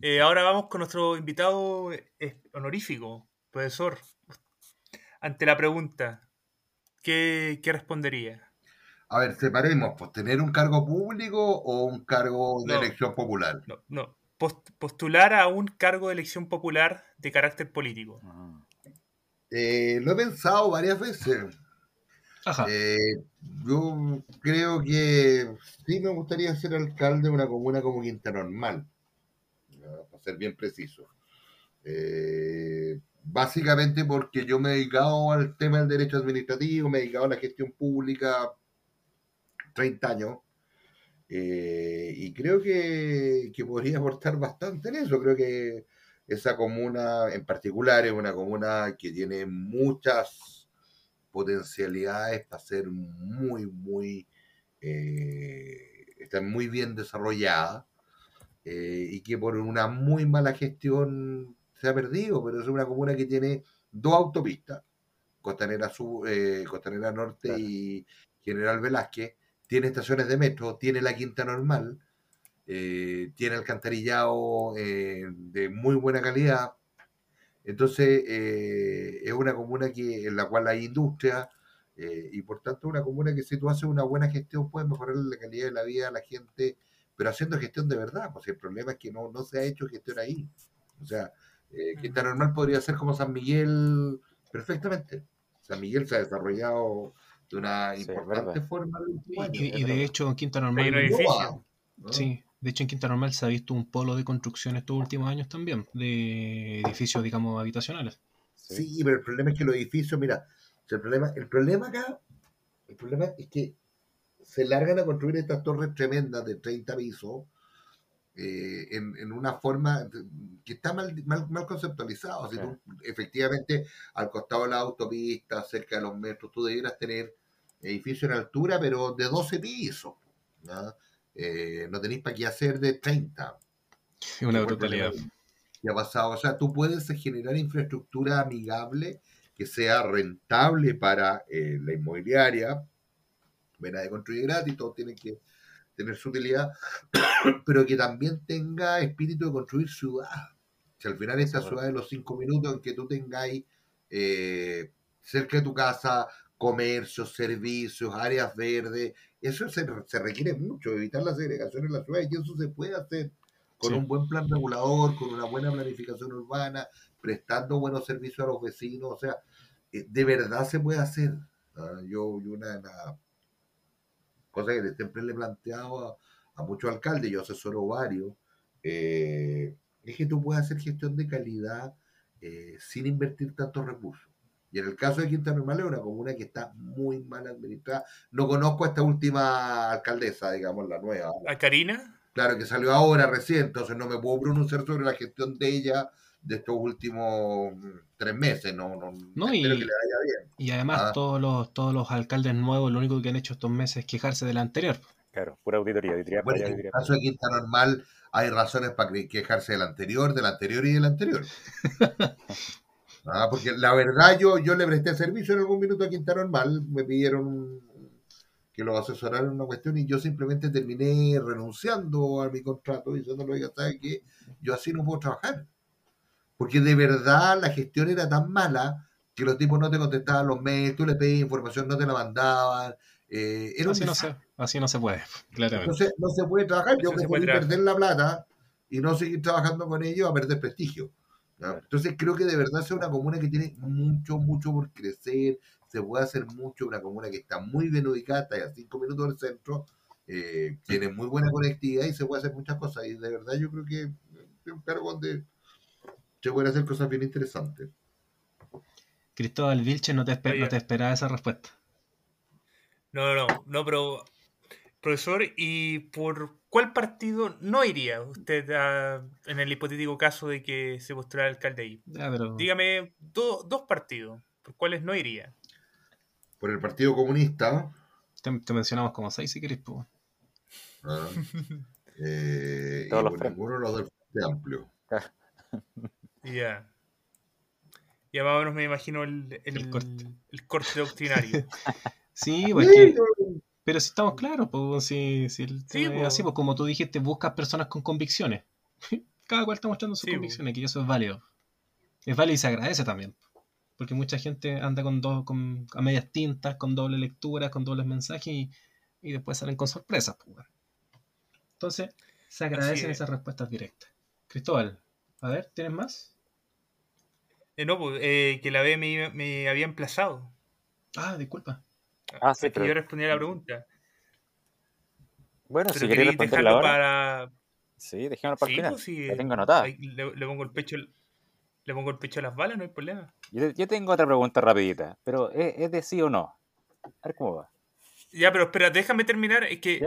Eh, ahora vamos con nuestro invitado eh, honorífico, profesor. Ante la pregunta, ¿qué, respondería? A ver, separemos, pues, ¿tener un cargo público o un cargo de elección popular? No, no. postular a un cargo de elección popular de carácter político. Eh, lo he pensado varias veces. Eh, yo creo que sí me gustaría ser alcalde de una comuna como Quinta Normal, para ser bien preciso. Eh, básicamente porque yo me he dedicado al tema del derecho administrativo, me he dedicado a la gestión pública 30 años. Eh, y creo que, que, podría aportar bastante en eso. Creo que esa comuna en particular es una comuna que tiene muchas potencialidades para ser muy, muy, eh, está muy bien desarrollada eh, y que por una muy mala gestión se ha perdido, pero es una comuna que tiene dos autopistas, Costanera, Sur, eh, Costanera Norte y General Velázquez, tiene estaciones de metro, tiene la Quinta Normal, tiene alcantarillado de muy buena calidad, Entonces, eh, es una comuna que, en la cual hay industria eh, y por tanto una comuna que si tú haces una buena gestión puedes mejorar la calidad de la vida de la gente, pero haciendo gestión de verdad, pues el problema es que no, no se ha hecho gestión ahí. O sea, eh, Quinta Normal podría ser como San Miguel perfectamente. San Miguel se ha desarrollado de una importante forma. y, de hecho, en Quinta Normal. Sí, de hecho, en Quinta Normal se ha visto un polo de construcción estos últimos años también, de edificios, digamos, habitacionales. Sí, pero el problema es que los edificios, mira, el problema, el problema acá, el problema es que se largan a construir estas torres tremendas de 30 pisos eh, en, una forma que está mal, mal, conceptualizado. efectivamente, al costado de la autopista, cerca de los metros, tú debieras tener edificios en altura, pero de 12 pisos. ¿no? Eh, no tenéis para qué hacer de 30. Es una brutalidad. ¿Qué ha pasado? O sea, tú puedes generar infraestructura amigable que sea rentable para eh, la inmobiliaria, vena de construir gratis, todos tienen que tener su utilidad, (coughs) pero que también tenga espíritu de construir ciudad. Si al final esa ciudad de los cinco minutos en que tú tengáis eh, cerca de tu casa comercios, servicios, áreas verdes, eso se, requiere mucho, evitar la segregación en la ciudad y eso se puede hacer con un buen plan regulador, con una buena planificación urbana, prestando buenos servicios a los vecinos, o sea, eh, de verdad se puede hacer. Ah, yo, yo una, cosa que siempre le he planteado a, muchos alcaldes, yo asesoro varios, eh, es que tú puedes hacer gestión de calidad eh, sin invertir tantos recursos. Y en el caso de Quinta Normal es una comuna que está muy mal administrada. No conozco a esta última alcaldesa, digamos, la nueva. ¿A Karina? Claro, que salió ahora recién, entonces no me puedo pronunciar sobre la gestión de ella de estos últimos tres meses. No, no, no y, que le vaya bien. Y además ah. todos los todos los alcaldes nuevos lo único que han hecho estos meses es quejarse de la anterior. Claro, pura auditoría. auditoría bueno, en el caso de Quinta Normal hay razones para quejarse del anterior, del anterior y del anterior. (laughs) ah, porque la verdad yo, yo le presté servicio en algún minuto a Quinta Normal, me pidieron que lo asesoraran en una cuestión y yo simplemente terminé renunciando a mi contrato diciéndole, oiga, ¿sabe qué? Yo así no puedo trabajar. Porque de verdad la gestión era tan mala que los tipos no te contestaban los mails, tú le pedías información, no te la mandaban. Eh, así, no se, así no se puede, claramente. Entonces no se puede trabajar. Yo preferí perder la plata y no seguir trabajando con ellos a perder prestigio. Entonces creo que de verdad es una comuna que tiene mucho, mucho por crecer, se puede hacer mucho, una comuna que está muy bien ubicada, está a cinco minutos del centro, eh, tiene muy buena conectividad y se puede hacer muchas cosas. Y de verdad yo creo que es un cargo donde se pueden hacer cosas bien interesantes. Cristóbal Vilche no te, no te esperaba esa respuesta. No, no, no, pero profesor, ¿y por cuál partido no iría usted en el hipotético caso de que se postulara alcalde ahí? Dígame dos partidos, ¿por cuáles no iría? Por el Partido Comunista. Te, mencionamos como seis si querés, pues. Ah, (laughs) eh, y por ninguno de los del Frente Amplio. (laughs) Ya. Ya más o menos me imagino el, el, corte. doctrinario. (laughs) sí, pues pero si estamos claros, pues, si, si pues. así, pues como tú dijiste, buscas personas con convicciones. (laughs) Cada cual está mostrando sus convicciones, que eso es válido. Es válido y se agradece también. Porque mucha gente anda con dos, con, a medias tintas, con doble lectura, con dobles mensajes y, y después salen con sorpresas. Pues, Entonces, se agradecen esas respuestas directas. Cristóbal, a ver, ¿tienes más? Eh, no, pues, eh, que la B me, había emplazado. Ah, disculpa. Ah, sí, que yo respondía a la pregunta. Bueno, si queréis responderla ahora. Para... Sí, dejémoslo para el final. Pues, la tengo anotada. Le, pongo el pecho le pongo el pecho a las balas, no hay problema. Yo, tengo otra pregunta rapidita, pero ¿es, de sí o no? A ver cómo va. Ya, pero espera, déjame terminar. Es que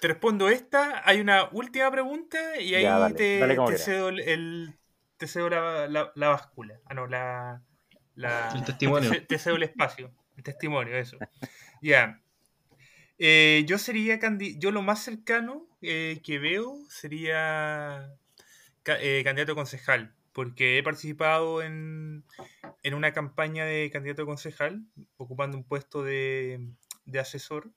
te respondo esta, hay una última pregunta y ahí te, cedo el, te cedo la, la, báscula. Ah, no, la, el testimonio. Te, cedo el espacio. (laughs) Testimonio, eso. ya. Eh, yo sería yo lo más cercano eh, que veo sería eh, candidato a concejal, porque he participado en, en, una campaña de candidato a concejal, ocupando un puesto de, de asesor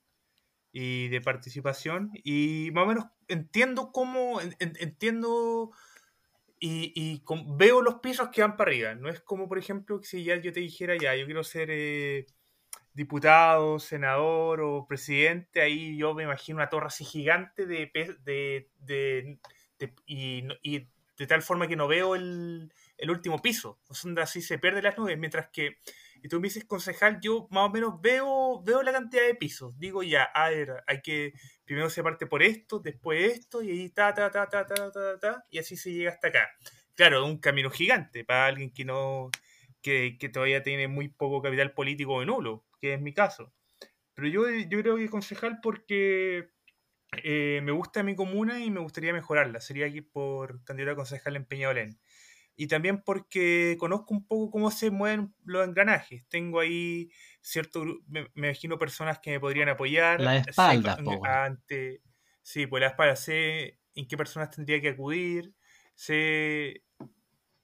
y de participación y más o menos entiendo cómo, entiendo y, veo los pisos que van para arriba. No es como, por ejemplo, si ya yo te dijera, ya, yo quiero ser eh, diputado, senador o presidente, ahí yo me imagino una torre así gigante de, de, de, y, y, de tal forma que no veo el, el último piso. O así se pierde las nubes, mientras que y tú me dices concejal, yo más o menos veo, veo la cantidad de pisos. Digo ya, a ver, hay que, primero se parte por esto, después esto, y ahí ta, ta, ta, ta, ta, ta, ta, y así se llega hasta acá. Claro, un camino gigante para alguien que no, que, que todavía tiene muy poco capital político o nulo, que es mi caso. Pero yo, yo creo que concejal porque eh, me gusta mi comuna y me gustaría mejorarla. Sería aquí por candidato a concejal en Peñalolén y también porque conozco un poco cómo se mueven los engranajes. Tengo ahí cierto me, me imagino personas que me podrían apoyar. La espalda, ante, Sí, pues la espalda. Sé en qué personas tendría que acudir, sé,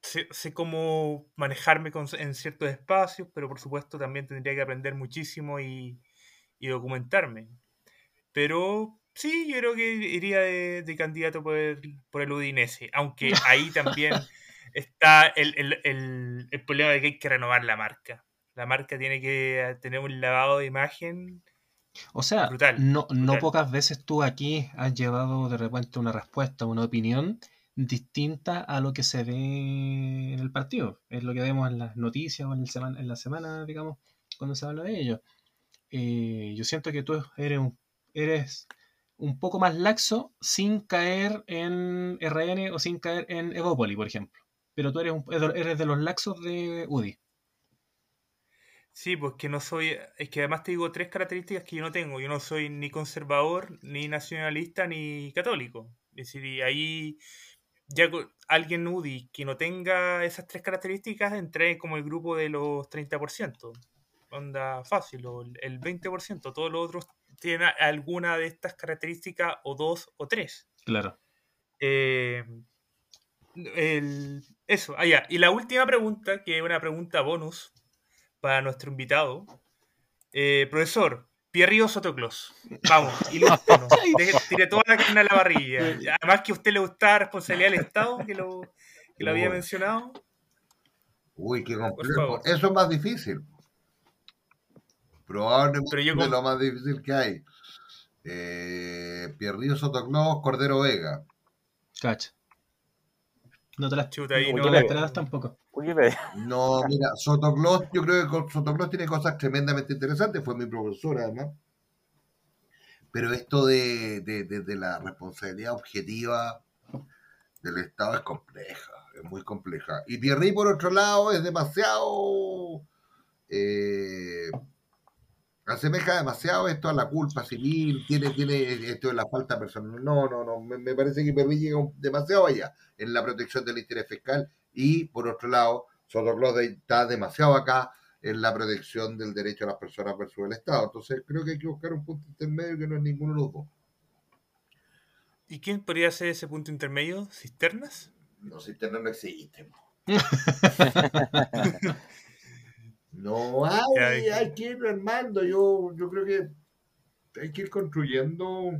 sé, cómo manejarme en ciertos espacios, pero por supuesto también tendría que aprender muchísimo y, y documentarme. Pero sí, yo creo que iría de, candidato por el, por el Udinese, aunque (laughs) ahí también está el, el, el, problema de que hay que renovar la marca. La marca tiene que tener un lavado de imagen. O sea, no, no pocas veces tú aquí has llevado de repente una respuesta, una opinión distinta a lo que se ve en el partido. Es lo que vemos en las noticias o en, el semana, en la semana, digamos, cuando se habla de ello. Eh, yo siento que tú eres un, eres un poco más laxo sin caer en RN o sin caer en Evopoli, por ejemplo pero tú eres, eres de los laxos de UDI. Sí, pues que no soy, es que además te digo tres características que yo no tengo. Yo no soy ni conservador, ni nacionalista, ni católico. Es decir, ahí ya alguien UDI que no tenga esas tres características entré como el grupo de los 30%. Onda fácil, o el 20%. Todos los otros tienen alguna de estas características, o dos o tres. Claro. Eh, el, eso, allá. Y la última pregunta, que es una pregunta bonus para nuestro invitado. Eh, profesor, Pierre Sotoclos. Vamos, ilústrenos. (laughs) Tire toda la carne a la barrilla. Además que a usted le gusta responsabilidad del Estado, que lo, que lo había mencionado. Uy, qué complejo. Eso es más difícil. Probablemente yo es lo más difícil que hay. Eh, Pierre Sotoclos, Cordero Vega. Cacha. No te las chuta ahí, no, no tampoco. No, mira, Sotoclos, yo creo que Sotoclos tiene cosas tremendamente interesantes, fue mi profesor además. Pero esto de, de, la responsabilidad objetiva del Estado es compleja, es muy compleja. Y Pierre, por otro lado, es demasiado eh, asemeja demasiado esto a la culpa civil, tiene, tiene esto de la falta personal. No, no, no, me, parece que Perry llega demasiado allá en la protección del interés fiscal y, por otro lado, Sotoclos está demasiado acá en la protección del derecho a las personas versus el Estado. Entonces, creo que hay que buscar un punto intermedio que no es ninguno de los dos. ¿Y quién podría ser ese punto intermedio? ¿Cisternas? No, cisternas no existen. (laughs) (laughs) No hay, hay que ir armando. Yo, yo creo que hay que ir construyendo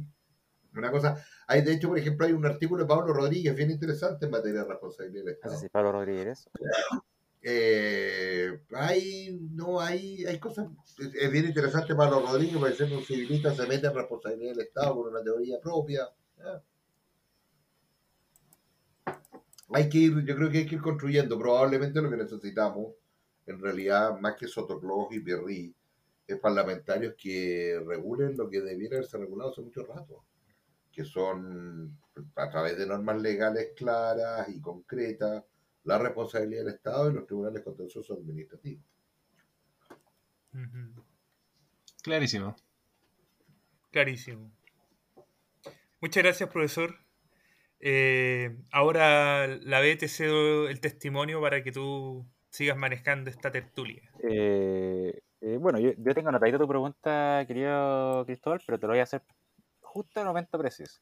una cosa. Hay, de hecho, por ejemplo, hay un artículo de Pablo Rodríguez bien interesante en materia de responsabilidad ah, sí, Pablo Rodríguez. Eh, hay, no, hay, hay cosas. Es bien interesante Pablo Rodríguez, porque ser un civilista se mete en responsabilidad del Estado con una teoría propia. Hay que ir, yo creo que hay que ir construyendo. Probablemente lo que necesitamos en realidad, más que Sotoclos y Pierri, es parlamentarios que regulen lo que debiera haberse regulado hace mucho rato, que son, a través de normas legales claras y concretas, la responsabilidad del Estado y los tribunales contenciosos administrativos. Clarísimo. Clarísimo. Muchas gracias, profesor. Eh, ahora la B te cedo el testimonio para que tú sigas manejando esta tertulia. Eh, eh, bueno, yo, tengo anotadita tu pregunta, querido Cristóbal, pero te lo voy a hacer justo en el momento preciso.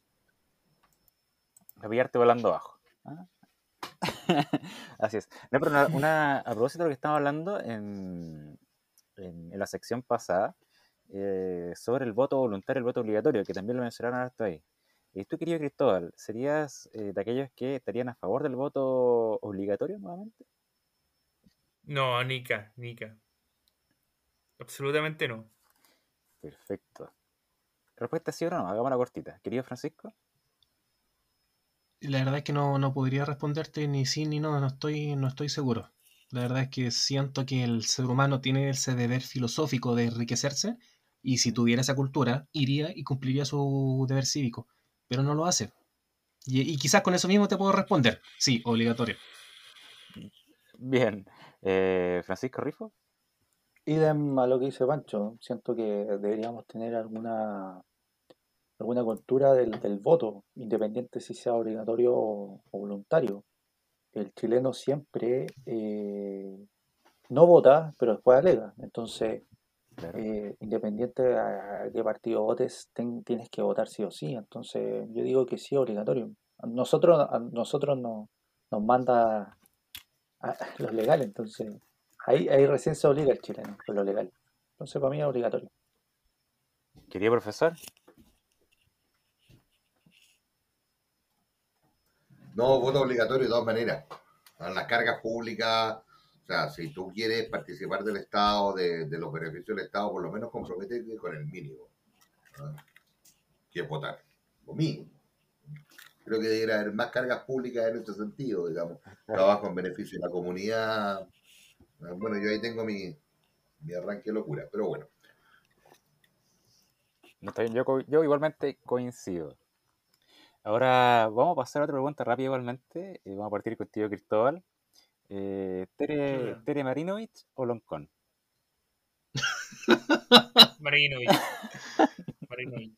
A pillarte volando abajo. ¿ah? (laughs) Así es. No, pero una, a propósito de lo que estamos hablando en, en, la sección pasada, eh, sobre el voto voluntario, el voto obligatorio, que también lo mencionaron hasta ahí. ¿Y tú, querido Cristóbal, serías eh, de aquellos que estarían a favor del voto obligatorio nuevamente? No, Nica, Nica. Absolutamente no. Perfecto. Respuesta sí o no, hagamos la cortita. Querido Francisco. La verdad es que no, no podría responderte ni sí ni no, no estoy, no estoy seguro. La verdad es que siento que el ser humano tiene ese deber filosófico de enriquecerse y si tuviera esa cultura, iría y cumpliría su deber cívico, pero no lo hace. Y, quizás con eso mismo te puedo responder, sí, obligatorio. Bien. Eh, Francisco Rifo. Idem a lo que dice Pancho, siento que deberíamos tener alguna alguna cultura del, voto, independiente si sea obligatorio o, voluntario. El chileno siempre eh, no vota, pero después alega. Entonces, eh, independiente de qué partido votes, tienes que votar sí o sí. Entonces, yo digo que sí, obligatorio. Nosotros, a nosotros no, nos manda (laughs) a los legales, entonces ahí, ahí recién se obliga el chileno con lo legal. Entonces, para mí es obligatorio. Quería profesor. No, voto obligatorio de todas maneras. Las cargas públicas, o sea, si tú quieres participar del Estado, de, los beneficios del Estado, por lo menos comprometerte con el mínimo. Que es votar. Lo mínimo. Creo que debería haber más cargas públicas en este sentido, digamos. Trabajo en beneficio de la comunidad. Bueno, yo ahí tengo mi, mi arranque de locura, pero bueno. yo, yo igualmente coincido. Ahora vamos a pasar a otra pregunta rápida igualmente. Eh, vamos a partir contigo, Cristóbal. Eh, ¿Tere, ¿Tere Marinovich o Loncón? (laughs) Marinovich. (laughs) Marinovich.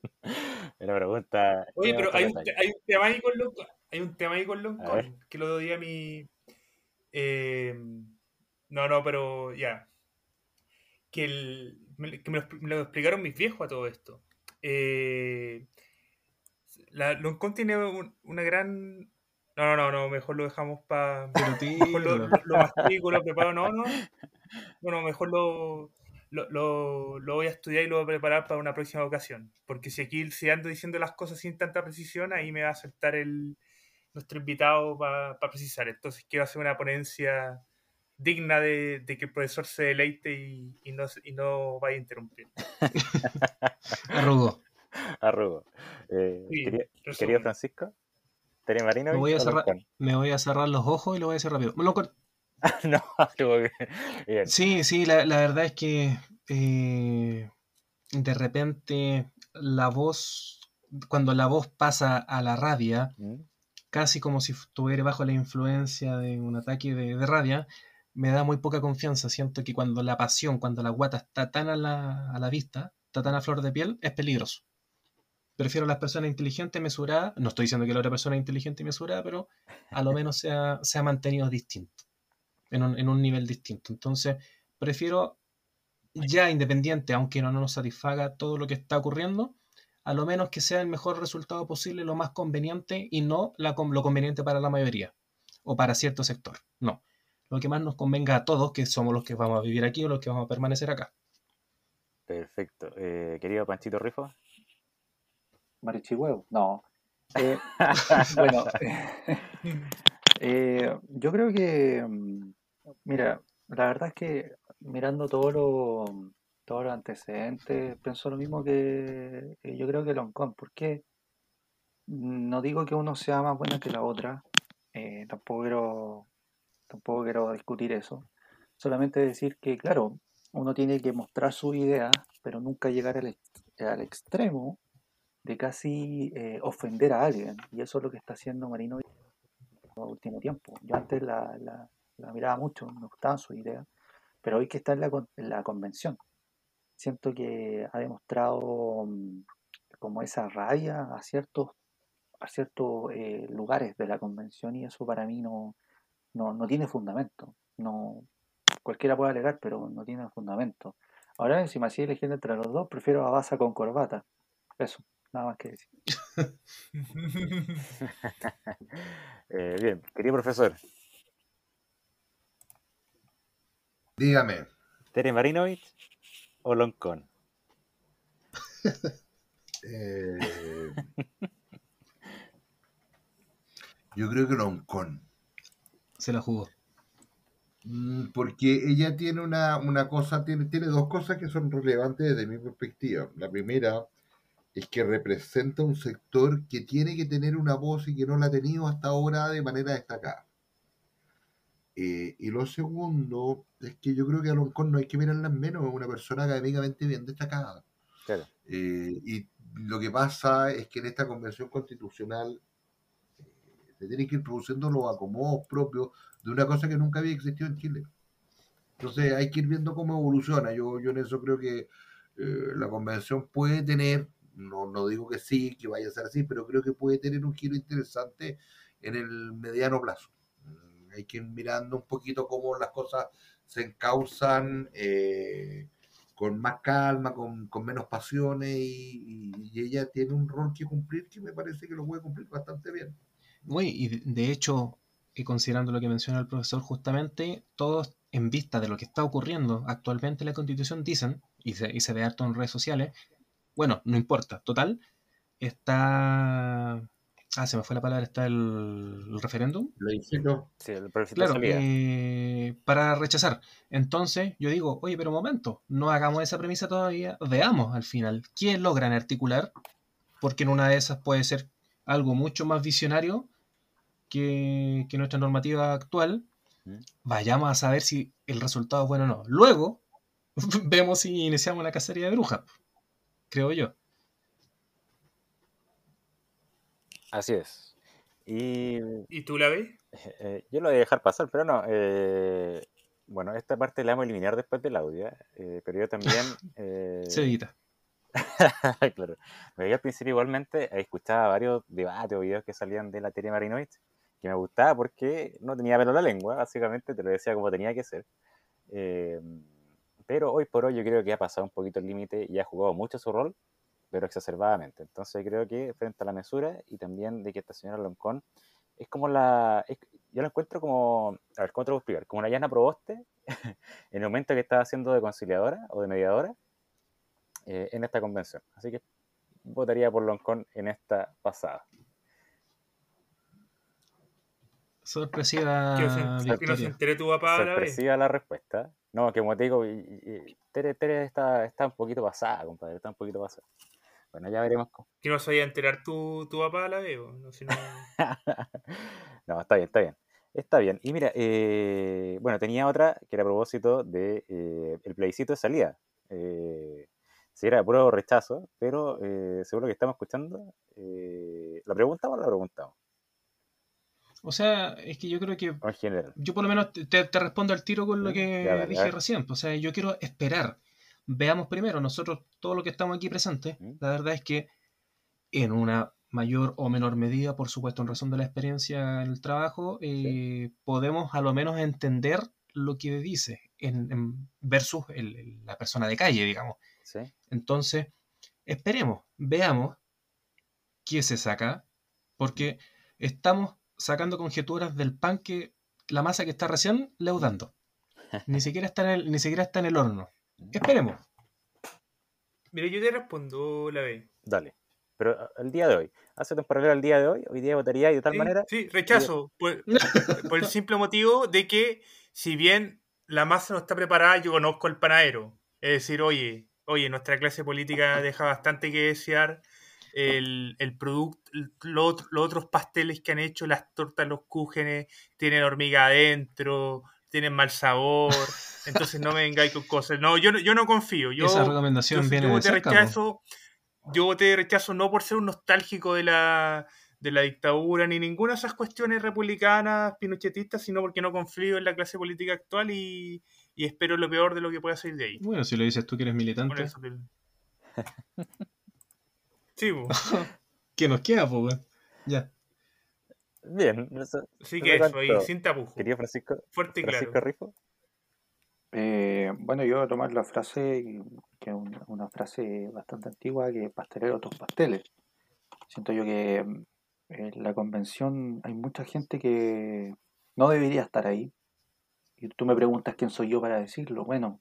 La pregunta. Oye, pero hay un, hay un, tema ahí con Loncón. Hay un tema ahí con Loncón que lo doy a mi. Eh, no, no, pero ya. Que, el, que me, lo, me, lo, explicaron mis viejos a todo esto. Eh, la Loncón tiene una gran. No, no, no, no, mejor lo dejamos para. Mejor lo, lo, lo lo preparo. No, no. Bueno, mejor lo, lo, lo, voy a estudiar y lo voy a preparar para una próxima ocasión. Porque si aquí si ando diciendo las cosas sin tanta precisión, ahí me va a aceptar el, nuestro invitado para precisar. Entonces quiero hacer una ponencia digna de, de que el profesor se deleite y, y, no, y no vaya a interrumpir. (laughs) Arrugo. Arrugo. Eh, querido, Francisco, Tere Marino. Me voy, a cerrar, me voy a cerrar los ojos y lo voy a decir rápido. (laughs) no, bien. Sí, sí, la, la, verdad es que eh, de repente la voz, cuando la voz pasa a la rabia, ¿Mm? casi como si estuviera bajo la influencia de un ataque de, de rabia, me da muy poca confianza. Siento que cuando la pasión, cuando la guata está tan a la, a la vista, está tan a flor de piel, es peligroso. Prefiero a las personas inteligentes, mesuradas. No estoy diciendo que la otra persona es inteligente y mesurada, pero a lo menos se ha, se ha mantenido distinto, en un, en un, nivel distinto. Entonces, prefiero ya independiente, aunque no, nos satisfaga todo lo que está ocurriendo, a lo menos que sea el mejor resultado posible, lo más conveniente y no la, lo conveniente para la mayoría o para cierto sector. No, lo que más nos convenga a todos, que somos los que vamos a vivir aquí o los que vamos a permanecer acá. Perfecto. Eh, querido Panchito Rifo. Marichihuevo, no. Eh, (laughs) (laughs) bueno, (laughs) eh, yo creo que, mm, mira, la verdad es que mirando todos los antecedentes, pienso lo mismo que, yo creo que Loncón, porque no digo que uno sea más bueno que la otra, eh, tampoco quiero, tampoco quiero discutir eso, solamente decir que, claro, uno tiene que mostrar su idea, pero nunca llegar al, al extremo de casi eh, ofender a alguien. Y eso es lo que está haciendo Marino en el último tiempo. Yo antes la, la, miraba mucho, me gustaban sus ideas, pero hoy que está en la, en la convención, siento que ha demostrado mm, como esa rabia a ciertos, a ciertos eh, lugares de la convención y eso para mí no, no, no tiene fundamento. No, cualquiera puede alegar, pero no tiene fundamento. Ahora, si me hacía elegir entre los dos, prefiero a Baza con corbata. Eso. Nada más que decir. (laughs) Eh, bien, querido profesor. Dígame. ¿Tere Marinovich o Loncón? (laughs) Eh, Yo creo que Loncón. Se la jugó. Mm, porque ella tiene una, una cosa, tiene, tiene dos cosas que son relevantes desde mi perspectiva. La primera es que representa un sector que tiene que tener una voz y que no la ha tenido hasta ahora de manera destacada. Eh, y lo segundo es que yo creo que a Loncón no hay que mirarla en menos, es una persona académicamente bien destacada. Eh, y lo que pasa es que en esta convención constitucional eh, se tienen que ir produciendo los acomodos propios de una cosa que nunca había existido en Chile. Entonces hay que ir viendo cómo evoluciona. Yo, yo en eso creo que la convención puede tener no, no digo que sí, que vaya a ser así, pero creo que puede tener un giro interesante en el mediano plazo. Hay que ir mirando un poquito cómo las cosas se encausan eh, con más calma, con, menos pasiones y, ella tiene un rol que cumplir que me parece que lo puede cumplir bastante bien. Muy, y de hecho, considerando lo que menciona el profesor, justamente todos en vista de lo que está ocurriendo actualmente en la Constitución dicen, y se, y se ve harto en redes sociales, bueno, no importa. Total, está. Ah, se me fue la palabra, está el, referéndum. Sí, el claro, eh, para rechazar. Entonces, yo digo, oye, pero un momento, no hagamos esa premisa todavía, veamos al final quién logran articular, porque en una de esas puede ser algo mucho más visionario que, que nuestra normativa actual. Vayamos a saber si el resultado es bueno o no. Luego, (laughs) vemos si iniciamos la cacería de brujas creo yo. Así es. Y, ¿Y tú la ves? Eh, yo lo voy a dejar pasar, pero no. Eh, bueno, esta parte la vamos a eliminar después del audio, eh, pero yo también... (laughs) Se edita. (laughs) claro. Yo al principio igualmente escuchaba varios debates o videos que salían de la teoría Marinoid que me gustaba porque no tenía pelo en la lengua, básicamente te lo decía como tenía que ser. Pero hoy por hoy yo creo que ha pasado un poquito el límite y ha jugado mucho su rol, pero exacerbadamente. Entonces creo que frente a la mesura y también de que esta señora Loncón es como la... yo la encuentro como... A ver, ¿cómo te lo explicar? Como una llana proboste (laughs) en el momento que estaba haciendo de conciliadora o de mediadora eh, en esta convención. Así que votaría por Loncón en esta pasada. Sorpresiva. Sorpresiva la respuesta. No, que como te digo, Tere, Tere está, está un poquito pasada, compadre, está un poquito pasada. Bueno, ya veremos. Cómo. Que no se vaya a enterar tu, tu papá a la vez, no, si no... (laughs) no, está bien, está bien. Está bien. Y mira, eh, bueno, tenía otra que era a propósito de eh, el plebiscito de salida. Eh, si era puro rechazo, pero eh, seguro que estamos escuchando. ¿La preguntamos o la preguntamos? O sea, es que yo creo que. Yo por lo menos te, respondo al tiro con lo que dije recién. O sea, yo quiero esperar. Veamos primero, nosotros, todo lo que estamos aquí presentes, la verdad es que en una mayor o menor medida, por supuesto, en razón de la experiencia en el trabajo, eh, podemos a lo menos entender lo que dice en, versus la persona de calle, digamos. Entonces, esperemos, veamos qué se saca, porque estamos sacando conjeturas del pan que la masa que está recién leudando. Ni siquiera está en el, ni siquiera está en el horno. Esperemos. Mire, yo te respondo la vez. Dale. Pero el día de hoy, hace temporal al día de hoy, hoy día votaría de tal manera. Sí, rechazo. Por, (laughs) por, el simple motivo de que, si bien la masa no está preparada, yo conozco al panadero. Es decir, oye, oye, nuestra clase política deja bastante que desear el, el producto, los otros pasteles que han hecho, las tortas, los cúgenes, tienen hormiga adentro, tienen mal sabor, (laughs) entonces no me vengáis con cosas. No, yo, yo no confío. Yo, Esa recomendación viene de rechazo, Yo voté de rechazo no por ser un nostálgico de la, de la dictadura ni ninguna de esas cuestiones republicanas, pinochetistas, sino porque no confío en la clase política actual y, y espero lo peor de lo que pueda salir de ahí. Bueno, si lo dices tú que eres militante. (laughs) Sí, (laughs) ¿Qué nos queda, pues, Ya. Bien. sí que eso, ahí, sin tapujos. Querido Francisco. Fuerte y Francisco claro. Rifo. Eh, bueno, yo voy a tomar la frase, que es una, frase bastante antigua, que pastelero otros pasteles. Siento yo que en la convención hay mucha gente que no debería estar ahí. Y tú me preguntas quién soy yo para decirlo. Bueno,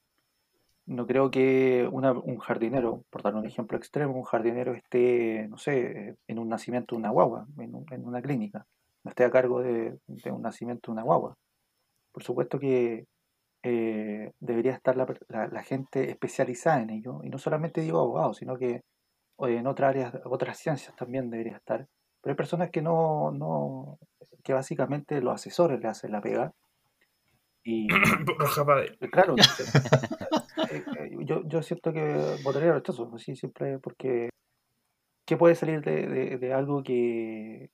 no creo que un jardinero, por dar un ejemplo extremo, un jardinero esté, no sé, en un nacimiento de una guagua, en, una clínica. no esté a cargo de, un nacimiento de una guagua. Por supuesto que eh, debería estar la, gente especializada en ello, y no solamente digo abogados, sino que en otras áreas, otras ciencias también debería estar. Pero hay personas que no, no que básicamente los asesores le hacen la pega. Y (coughs) claro, (laughs) eh, eh, yo, yo siento que votaría rechazo, así siempre, porque ¿qué puede salir de, de, algo que,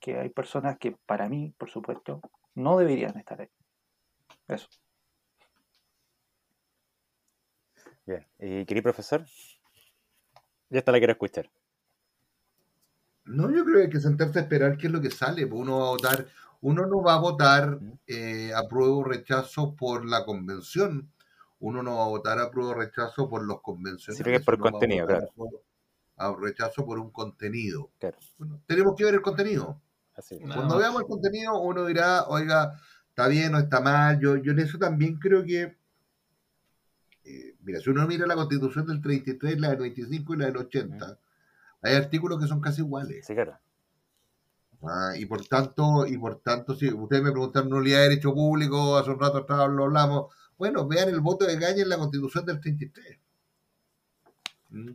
que hay personas que para mí, por supuesto, no deberían estar ahí? Eso. Bien. ¿Y querido profesor? Ya está la quiero escuchar. No, yo creo que hay que sentarse a esperar qué es lo que sale. Pues uno va a votar, uno no va a votar eh, apruebo o rechazo por la convención. Uno no va a votar apruebo o rechazo por los convencionales. Sí, que por contenido, claro. a rechazo por un contenido. tenemos que ver el contenido. Cuando veamos el contenido, uno dirá, oiga, está bien o está mal. Yo, yo en eso también creo que mira, si uno mira la constitución del 33, la del 25 y la del 80, hay artículos que son casi iguales. Sí, claro. Ah, y por tanto, y por tanto, si ustedes me preguntan nulidad de derecho público, hace un rato atrás lo hablamos, bueno, vean el voto de Gaña en la constitución del 33. ¿Mm?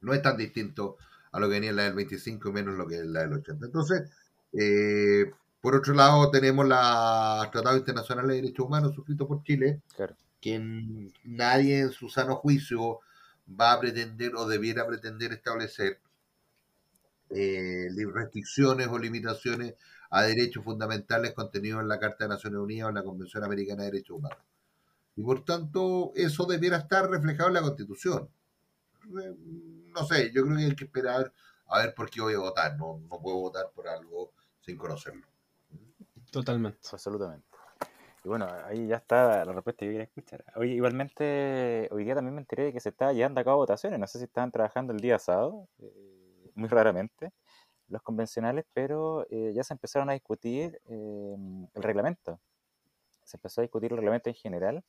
No es tan distinto a lo que venía en la del 25 y menos lo que es la del 80. Entonces, eh, por otro lado, tenemos la Tratado Internacional de Derechos Humanos suscrito por Chile, claro que nadie en su sano juicio va a pretender o debiera pretender establecer eh, restricciones o limitaciones a derechos fundamentales contenidos en la Carta de Naciones Unidas o en la Convención Americana de Derechos Humanos. Y por tanto, eso debiera estar reflejado en la Constitución. No sé, yo creo que hay que esperar a ver por qué voy a votar. No, no puedo votar por algo sin conocerlo. Totalmente. Absolutamente. Y bueno, ahí ya está la respuesta que quería escuchar. Igualmente, hoy día también me enteré de que se está llevando a cabo votaciones. No sé si estaban trabajando el día sábado, eh, muy raramente, los convencionales, pero eh, ya se empezaron a discutir eh, el reglamento. Se empezó a discutir el reglamento en general.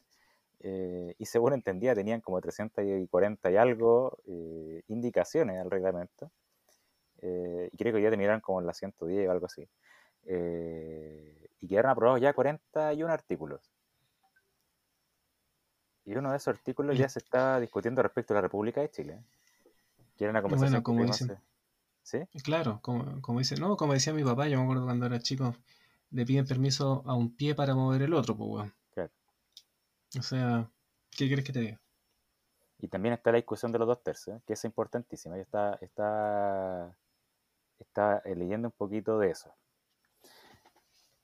y según entendía, tenían como 340 y algo indicaciones al reglamento. y creo que ya terminaron como en la 110 o algo así. Eh, y quedaron aprobados ya 41 artículos. Y uno de esos artículos ya se está discutiendo respecto a la República de Chile. Que era una conversación como dicen, ¿Sí? Claro, como, como, dice, no, como decía mi papá, yo me acuerdo cuando era chico, le piden permiso a un pie para mover el otro, pues, Claro. O sea, ¿qué quieres que te diga? Y también está la discusión de los dos tercios, que es importantísima. Yo está, está, está leyendo un poquito de eso.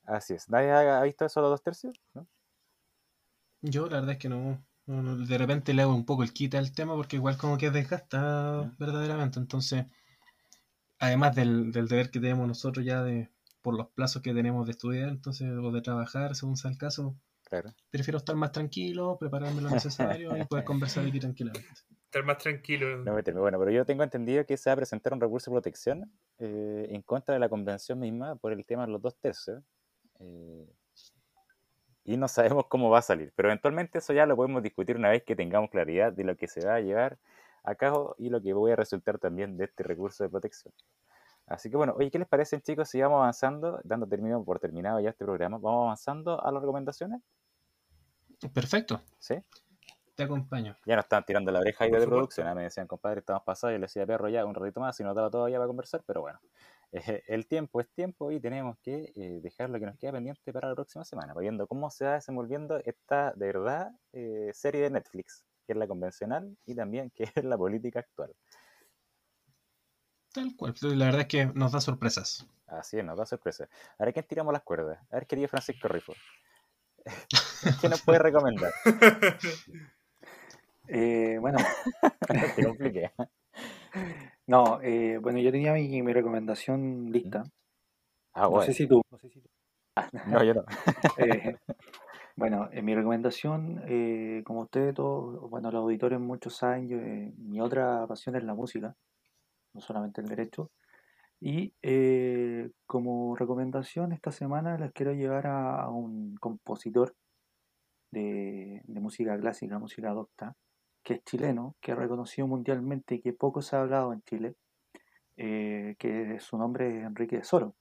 Así es. ¿Nadie ha visto eso los dos tercios? Yo la verdad es que no, De repente le hago un poco el quita al tema porque igual como que desgasta verdaderamente. Entonces, además del, deber que tenemos nosotros ya de por los plazos que tenemos de estudiar, entonces, o de trabajar, según sea el caso, prefiero estar más tranquilo, prepararme lo necesario y poder conversar aquí tranquilamente. Estar más tranquilo. No, bueno, pero yo tengo entendido que se va a presentar un recurso de protección eh, en contra de la convención misma por el tema de los dos tercios. Eh, y no sabemos cómo va a salir, pero eventualmente eso ya lo podemos discutir una vez que tengamos claridad de lo que se va a llevar a cabo y lo que voy a resultar también de este recurso de protección. Así que bueno, oye, ¿qué les parece chicos si vamos avanzando, dando término por terminado ya este programa, vamos avanzando a las recomendaciones? Perfecto. ¿Sí? Te acompaño. Ya nos estaban tirando la oreja ahí de producción, ¿eh? me decían, compadre, estamos pasados, y le decía, perro, ya un ratito más, si no estaba todavía para conversar, pero bueno, (laughs) el tiempo es tiempo y tenemos que eh, dejar lo que nos queda pendiente para la próxima semana, viendo cómo se va desenvolviendo esta, de verdad, eh, serie de Netflix, que es la convencional y también que es la política actual. Tal cual, la verdad es que nos da sorpresas. Así es, nos da sorpresas. A ver, ¿quién tiramos las cuerdas? A ver, querido Francisco Rifo. (laughs) ¿Qué nos puede recomendar? (laughs) Eh, bueno, te compliqué. No, eh, bueno, yo tenía mi, mi recomendación lista. Ah, no sé si tú. No, sé si tú. (laughs) no yo no. eh, (laughs) bueno, en mi recomendación, eh, como ustedes todos, bueno, los auditores muchos saben, yo, eh, mi otra pasión es la música, no solamente el derecho. Y eh, como recomendación esta semana les quiero llevar a, un compositor de, de música clásica, música docta, que es chileno, que es reconocido mundialmente y que poco se ha hablado en Chile, eh, que su nombre es Enrique de Soro.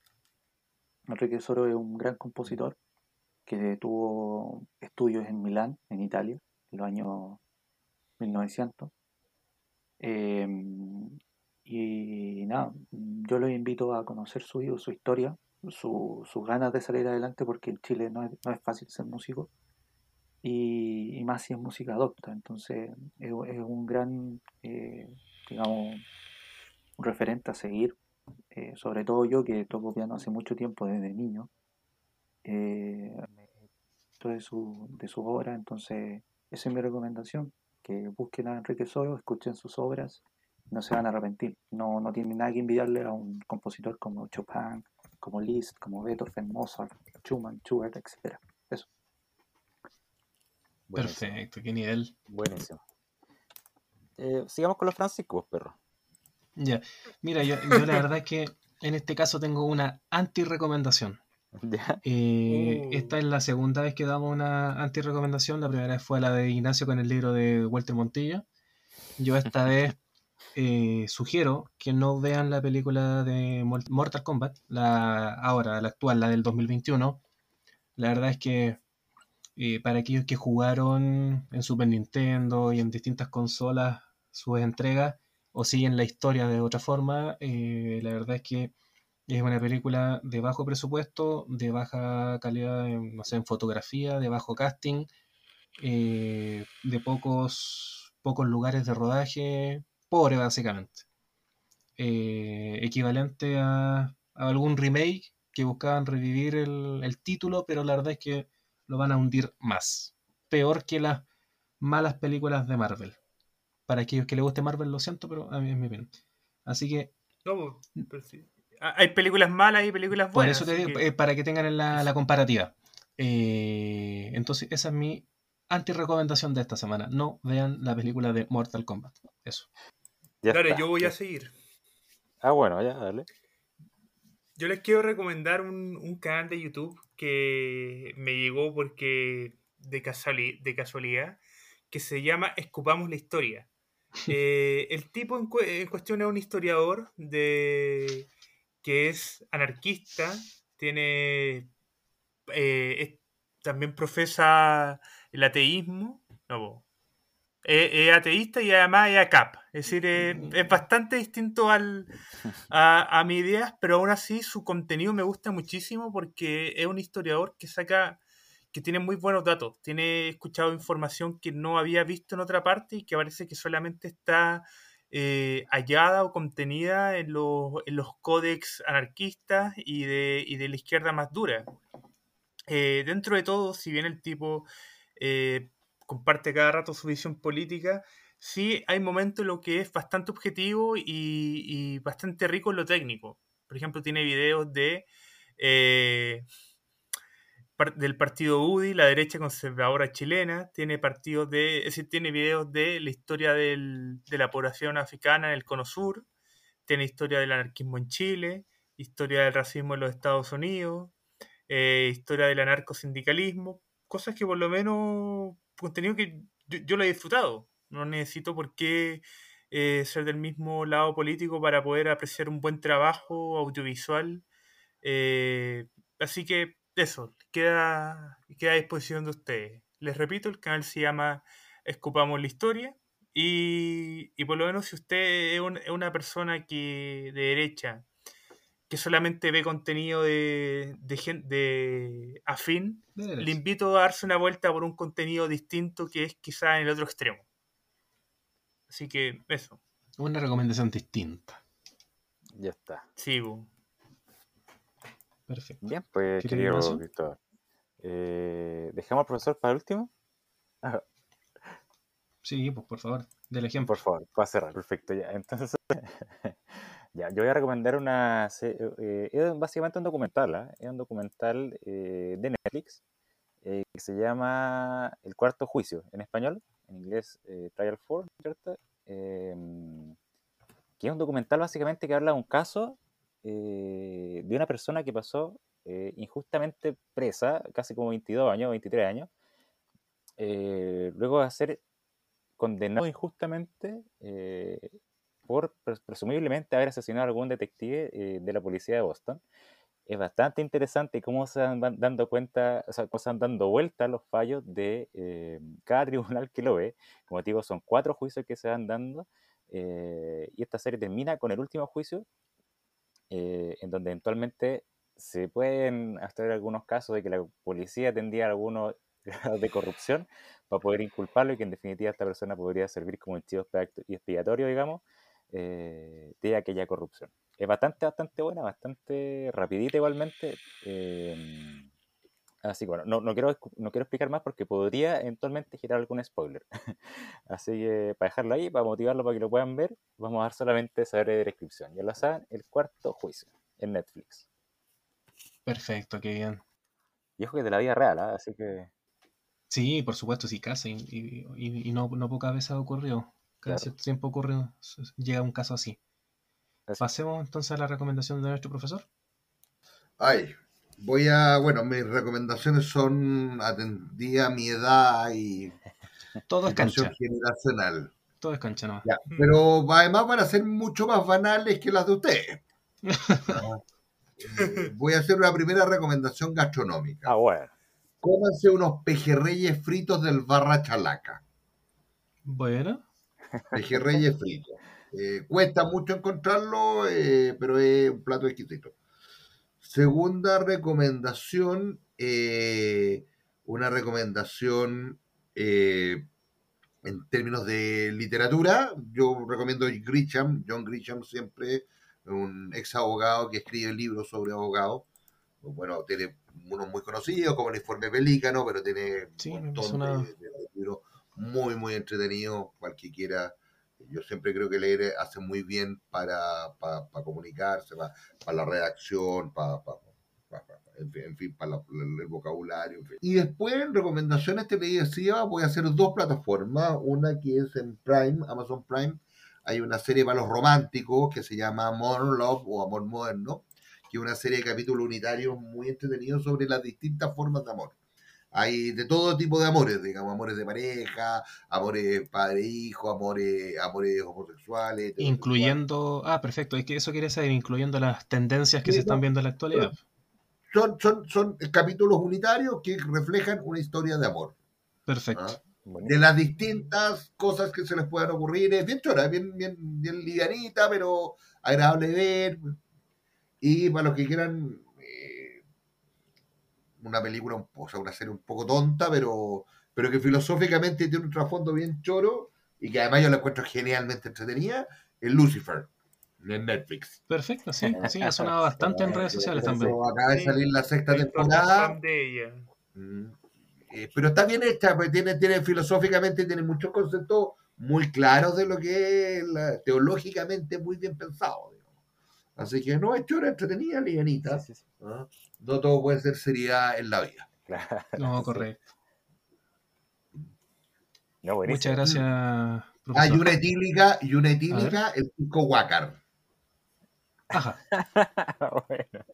Enrique Soro es un gran compositor que tuvo estudios en Milán, en Italia, en los años 1900. Em, y nada, yo los invito a conocer su, su historia, su, sus ganas de salir adelante, porque en Chile no es, no es fácil ser músico, y, más si es música adopta. Entonces es, un gran, eh, digamos, referente a seguir, eh, sobre todo yo que toco piano hace mucho tiempo, desde niño. Eh, de su, de sus obras, entonces esa es mi recomendación, que busquen a Enrique Soro, escuchen sus obras, no se van a arrepentir, no, no tienen nada que envidiarle a un compositor como Chopin, como Liszt, como Beethoven, Mozart, Schumann, Schubert, etc. Perfecto, qué nivel. Buenísimo. Eh, sigamos con los franciscos, perro. Ya, mira, yo, yo la verdad es que en este caso tengo una anti-recomendación. (laughs) Eh, esta es la segunda vez que damos una anti-recomendación. La primera vez fue la de Ignacio con el libro de Walter Montilla. Yo esta (laughs) vez eh, sugiero que no vean la película de Mortal Kombat, la ahora, la actual, la del 2021. La verdad es que eh, para aquellos que jugaron en Super Nintendo y en distintas consolas sus entregas o siguen la historia de otra forma, la verdad es que es una película de bajo presupuesto, de baja calidad, en, no sé, en fotografía, de bajo casting, eh, de pocos, pocos lugares de rodaje, pobre básicamente. Eh, equivalente a, algún remake que buscaban revivir el, título, pero la verdad es que lo van a hundir más. Peor que las malas películas de Marvel. Para aquellos que les guste Marvel, lo siento, pero a mí es mi opinión. Así que. No, pero sí. Ah, hay películas malas y películas buenas. Por eso te digo, eh, para que tengan la, comparativa. Eh, entonces, esa es mi anti-recomendación de esta semana. No vean la película de Mortal Kombat. Eso. Dale, yo voy a seguir. Ah, bueno, ya, dale. Yo les quiero recomendar un, canal de YouTube que me llegó porque de, de casualidad, que se llama Escupamos la Historia. (laughs) Eh, el tipo en, en, cuestión es un historiador de que es anarquista, tiene eh, también profesa el ateísmo, no, es, ateísta y además es ACAP, es decir, es, bastante distinto al, (laughs) a, a mis ideas, pero aún así su contenido me gusta muchísimo porque es un historiador que saca que tiene muy buenos datos. Tiene escuchado información que no había visto en otra parte y que parece que solamente está eh, hallada o contenida en los, en los códex anarquistas y de, y de, la izquierda más dura. Eh, dentro de todo, si bien el tipo eh, comparte cada rato su visión política, sí hay momentos en los que es bastante objetivo y, bastante rico en lo técnico. Por ejemplo, tiene videos de del partido UDI, la derecha conservadora chilena, tiene partidos de, es decir, tiene videos de la historia de la población africana en el Cono Sur, tiene historia del anarquismo en Chile, historia del racismo en los Estados Unidos, eh, historia del anarcosindicalismo, cosas que por lo menos, contenido que yo, lo he disfrutado, no necesito por qué eh, ser del mismo lado político para poder apreciar un buen trabajo audiovisual. Eh, así que eso, queda, queda a disposición de ustedes. Les repito, el canal se llama Escupamos la Historia. Y, por lo menos si usted es, una persona que de derecha, que solamente ve contenido de, de, de afín, le invito a darse una vuelta por un contenido distinto que es quizá en el otro extremo. Así que eso. Una recomendación distinta. Ya está. Sí, Perfecto. Bien, pues querido Cristóbal. Eh, ¿Dejamos al profesor para el último? Sí, pues por favor, del ejemplo. Por favor, para cerrar, perfecto. Ya, entonces, (laughs) ya, yo voy a recomendar una. Eh, es básicamente un documental, ¿eh? es un documental eh, de Netflix que se llama El Cuarto Juicio, en español, en inglés Trial 4, ¿cierto? Em, que es un documental básicamente que habla de un caso eh, de una persona que pasó eh, injustamente presa, casi como 22 años, 23 años, eh, luego de ser condenado injustamente por presumiblemente haber asesinado a algún detective de la policía de Boston. es bastante interesante cómo se van dando cuenta, o sea, cómo se van dando vuelta los fallos de eh, cada (laughs) tribunal que lo ve. Como te digo, son cuatro juicios que se van dando eh, y esta serie termina con el último juicio, eh, en donde eventualmente se pueden hacer algunos casos de que la policía tendría algunos (laughs) grados de corrupción para poder inculparlo y que en definitiva esta persona podría servir como un chivo expiatorio, digamos, de aquella corrupción es bastante, bastante buena, bastante rapidita igualmente. Em, así que bueno, no, no, quiero, no quiero explicar más porque podría eventualmente girar algún spoiler. (laughs) así que para dejarlo ahí, para motivarlo para que lo puedan ver, vamos a dar solamente saber de descripción. Ya lo saben, el cuarto juicio en Netflix. Perfecto, qué bien. Y ojo que de la vida real, ¿ah? así que... Sí, por supuesto, sí, casi. Y, y, no, no pocas veces ha ocurrido. Cada cierto tiempo ocurre, llega un caso así. Pasemos entonces a la recomendación de nuestro profesor. Ay, voy a, bueno, mis recomendaciones son atendía a mi edad y (laughs) todo es cancha generacional. Todo es cancha, ¿no? pero además van a ser mucho más banales que las de ustedes. (laughs) Eh, voy a hacer una primera recomendación gastronómica. Ah, bueno. Cómanse unos pejerreyes fritos del Barra Chalaca. Bueno. Pejerreyes fritos. Eh, cuesta mucho encontrarlo, eh, pero es un plato exquisito. Segunda recomendación, eh, una recomendación en términos de literatura. Yo recomiendo Grisham, John Grisham siempre, un ex abogado que escribe libros sobre abogados. Bueno, tiene unos muy conocidos como el Informe Pelícano, pero tiene un montón de, libros muy, muy entretenidos, cualquiera yo siempre creo que leer hace muy bien para, para, comunicarse, para, la redacción, para, en fin, para el, vocabulario. Y después, en recomendaciones televisivas, voy a hacer dos plataformas. Una que es en Prime, Amazon Prime. Hay una serie para los románticos que se llama Modern Love o Amor Moderno, que es una serie de capítulos unitarios muy entretenidos sobre las distintas formas de amor. Hay de todo tipo de amores, digamos, amores de pareja, amores padre-hijo, amores, amores homosexuales. Incluyendo, ah, perfecto, es que eso quiere decir, incluyendo las tendencias que se están viendo en la actualidad. Son, son, son capítulos unitarios que reflejan una historia de amor. Perfecto. ¿Ah? De las distintas cosas que se les puedan ocurrir. Es bien chora, bien, bien, bien livianita, pero agradable de ver. Y para los que quieran una película, o sea, una serie un poco tonta, pero, pero que filosóficamente tiene un trasfondo bien choro y que además yo la encuentro genialmente entretenida, es Lucifer, en Netflix. Perfecto, sí, (laughs) sí, ha sonado bastante en redes sociales también. Acaba de salir la sexta temporada. Mm, eh, pero está bien hecha, pues tiene, tiene filosóficamente, tiene muchos conceptos muy claros de lo que es teológicamente muy bien pensado. Así que no es chora, entretenida, livianita. ¿ah? No todo puede ser seriedad en la vida. no, correcto. Muchas gracias. Hay una etílica, y una etílica, el pico Huácar. Ajá. (laughs) bueno.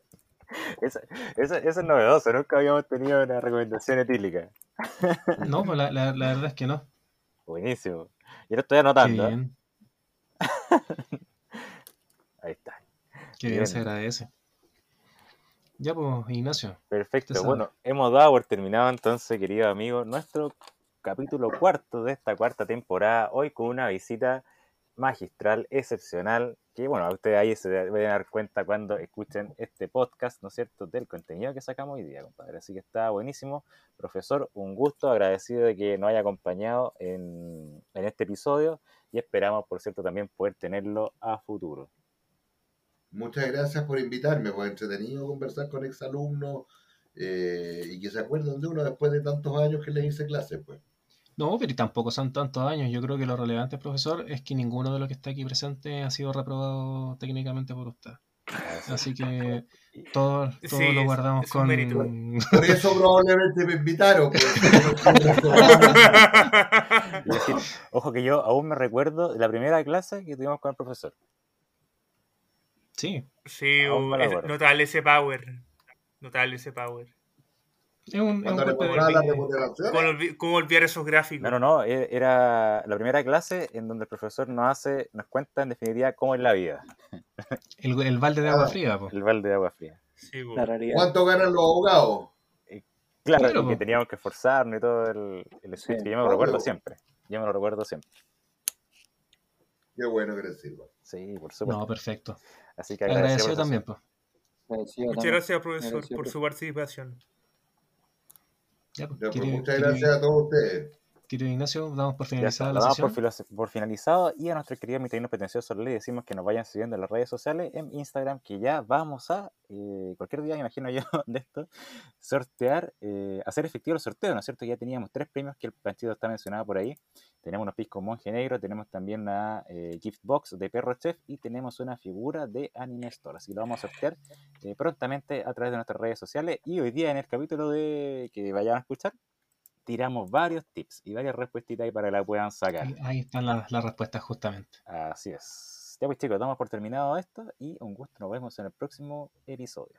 Eso, eso, es novedoso, nunca habíamos tenido una recomendación etílica. no, (laughs) pues la, la, verdad es que no. Buenísimo. Yo lo estoy anotando. ¿eh? (laughs) Ahí está. Qué bien, se agradece. Ya pues, Ignacio. Perfecto. Bueno, hemos dado por terminado entonces, querido amigo, nuestro capítulo cuarto de esta cuarta temporada. Hoy con una visita magistral, excepcional, que bueno, ustedes ahí se deben dar cuenta cuando escuchen este podcast, ¿no es cierto?, del contenido que sacamos hoy día, compadre. Así que está buenísimo. Profesor, un gusto, agradecido de que nos haya acompañado en, en este episodio y esperamos, por cierto, también poder tenerlo a futuro. Muchas gracias por invitarme, fue entretenido conversar con exalumnos eh, y que se acuerden de uno después de tantos años que les hice clases, pues. No, pero tampoco son tantos años. Yo creo que lo relevante, profesor, es que ninguno de los que está aquí presente ha sido reprobado técnicamente por usted. Así que todo, lo guardamos con. Por eso probablemente me invitaron. Pues. (laughs) ojo que yo aún me recuerdo de la primera clase que tuvimos con el profesor. Sí. Sí, notable ese power. Notable ese power. Es un, es un ¿Cómo, olvidar esos gráficos? No, no, no. E, era la primera clase en donde el profesor nos hace, nos cuenta en definitiva cómo es la vida. (laughs) El, el balde de agua fría, El balde de agua fría. ¿Cuánto ganan los abogados? Eh, claro, que teníamos que esforzarnos y todo el, el yo me lo recuerdo siempre. Yo me lo recuerdo siempre. Qué bueno que les sirva. Sí, por supuesto. No, perfecto. Así que agradecido también, pues. Muchas gracias, profesor, por su participación. Ya, pues, muchas gracias a todos ustedes. Querido Ignacio, damos por finalizada la sesión. Por, finalizado y a nuestro querido mitrino pretencioso le decimos que nos vayan siguiendo en las redes sociales, en Instagram, que ya vamos a, eh, cualquier día, imagino yo, (laughs) de esto, sortear, eh, hacer efectivo el sorteo, ¿no es cierto? Ya teníamos tres premios que el partido está mencionado por ahí. Tenemos unos piscos monje negro, tenemos también una eh, gift box de perro chef y tenemos una figura de Anime Store. Así que lo vamos a sortear prontamente a través de nuestras redes sociales. Y hoy día en el capítulo de que vayan a escuchar, tiramos varios tips y varias respuestas ahí para que la puedan sacar. Ahí, están las, respuestas justamente. Así es. Ya pues chicos, damos por terminado esto y un gusto, nos vemos en el próximo episodio.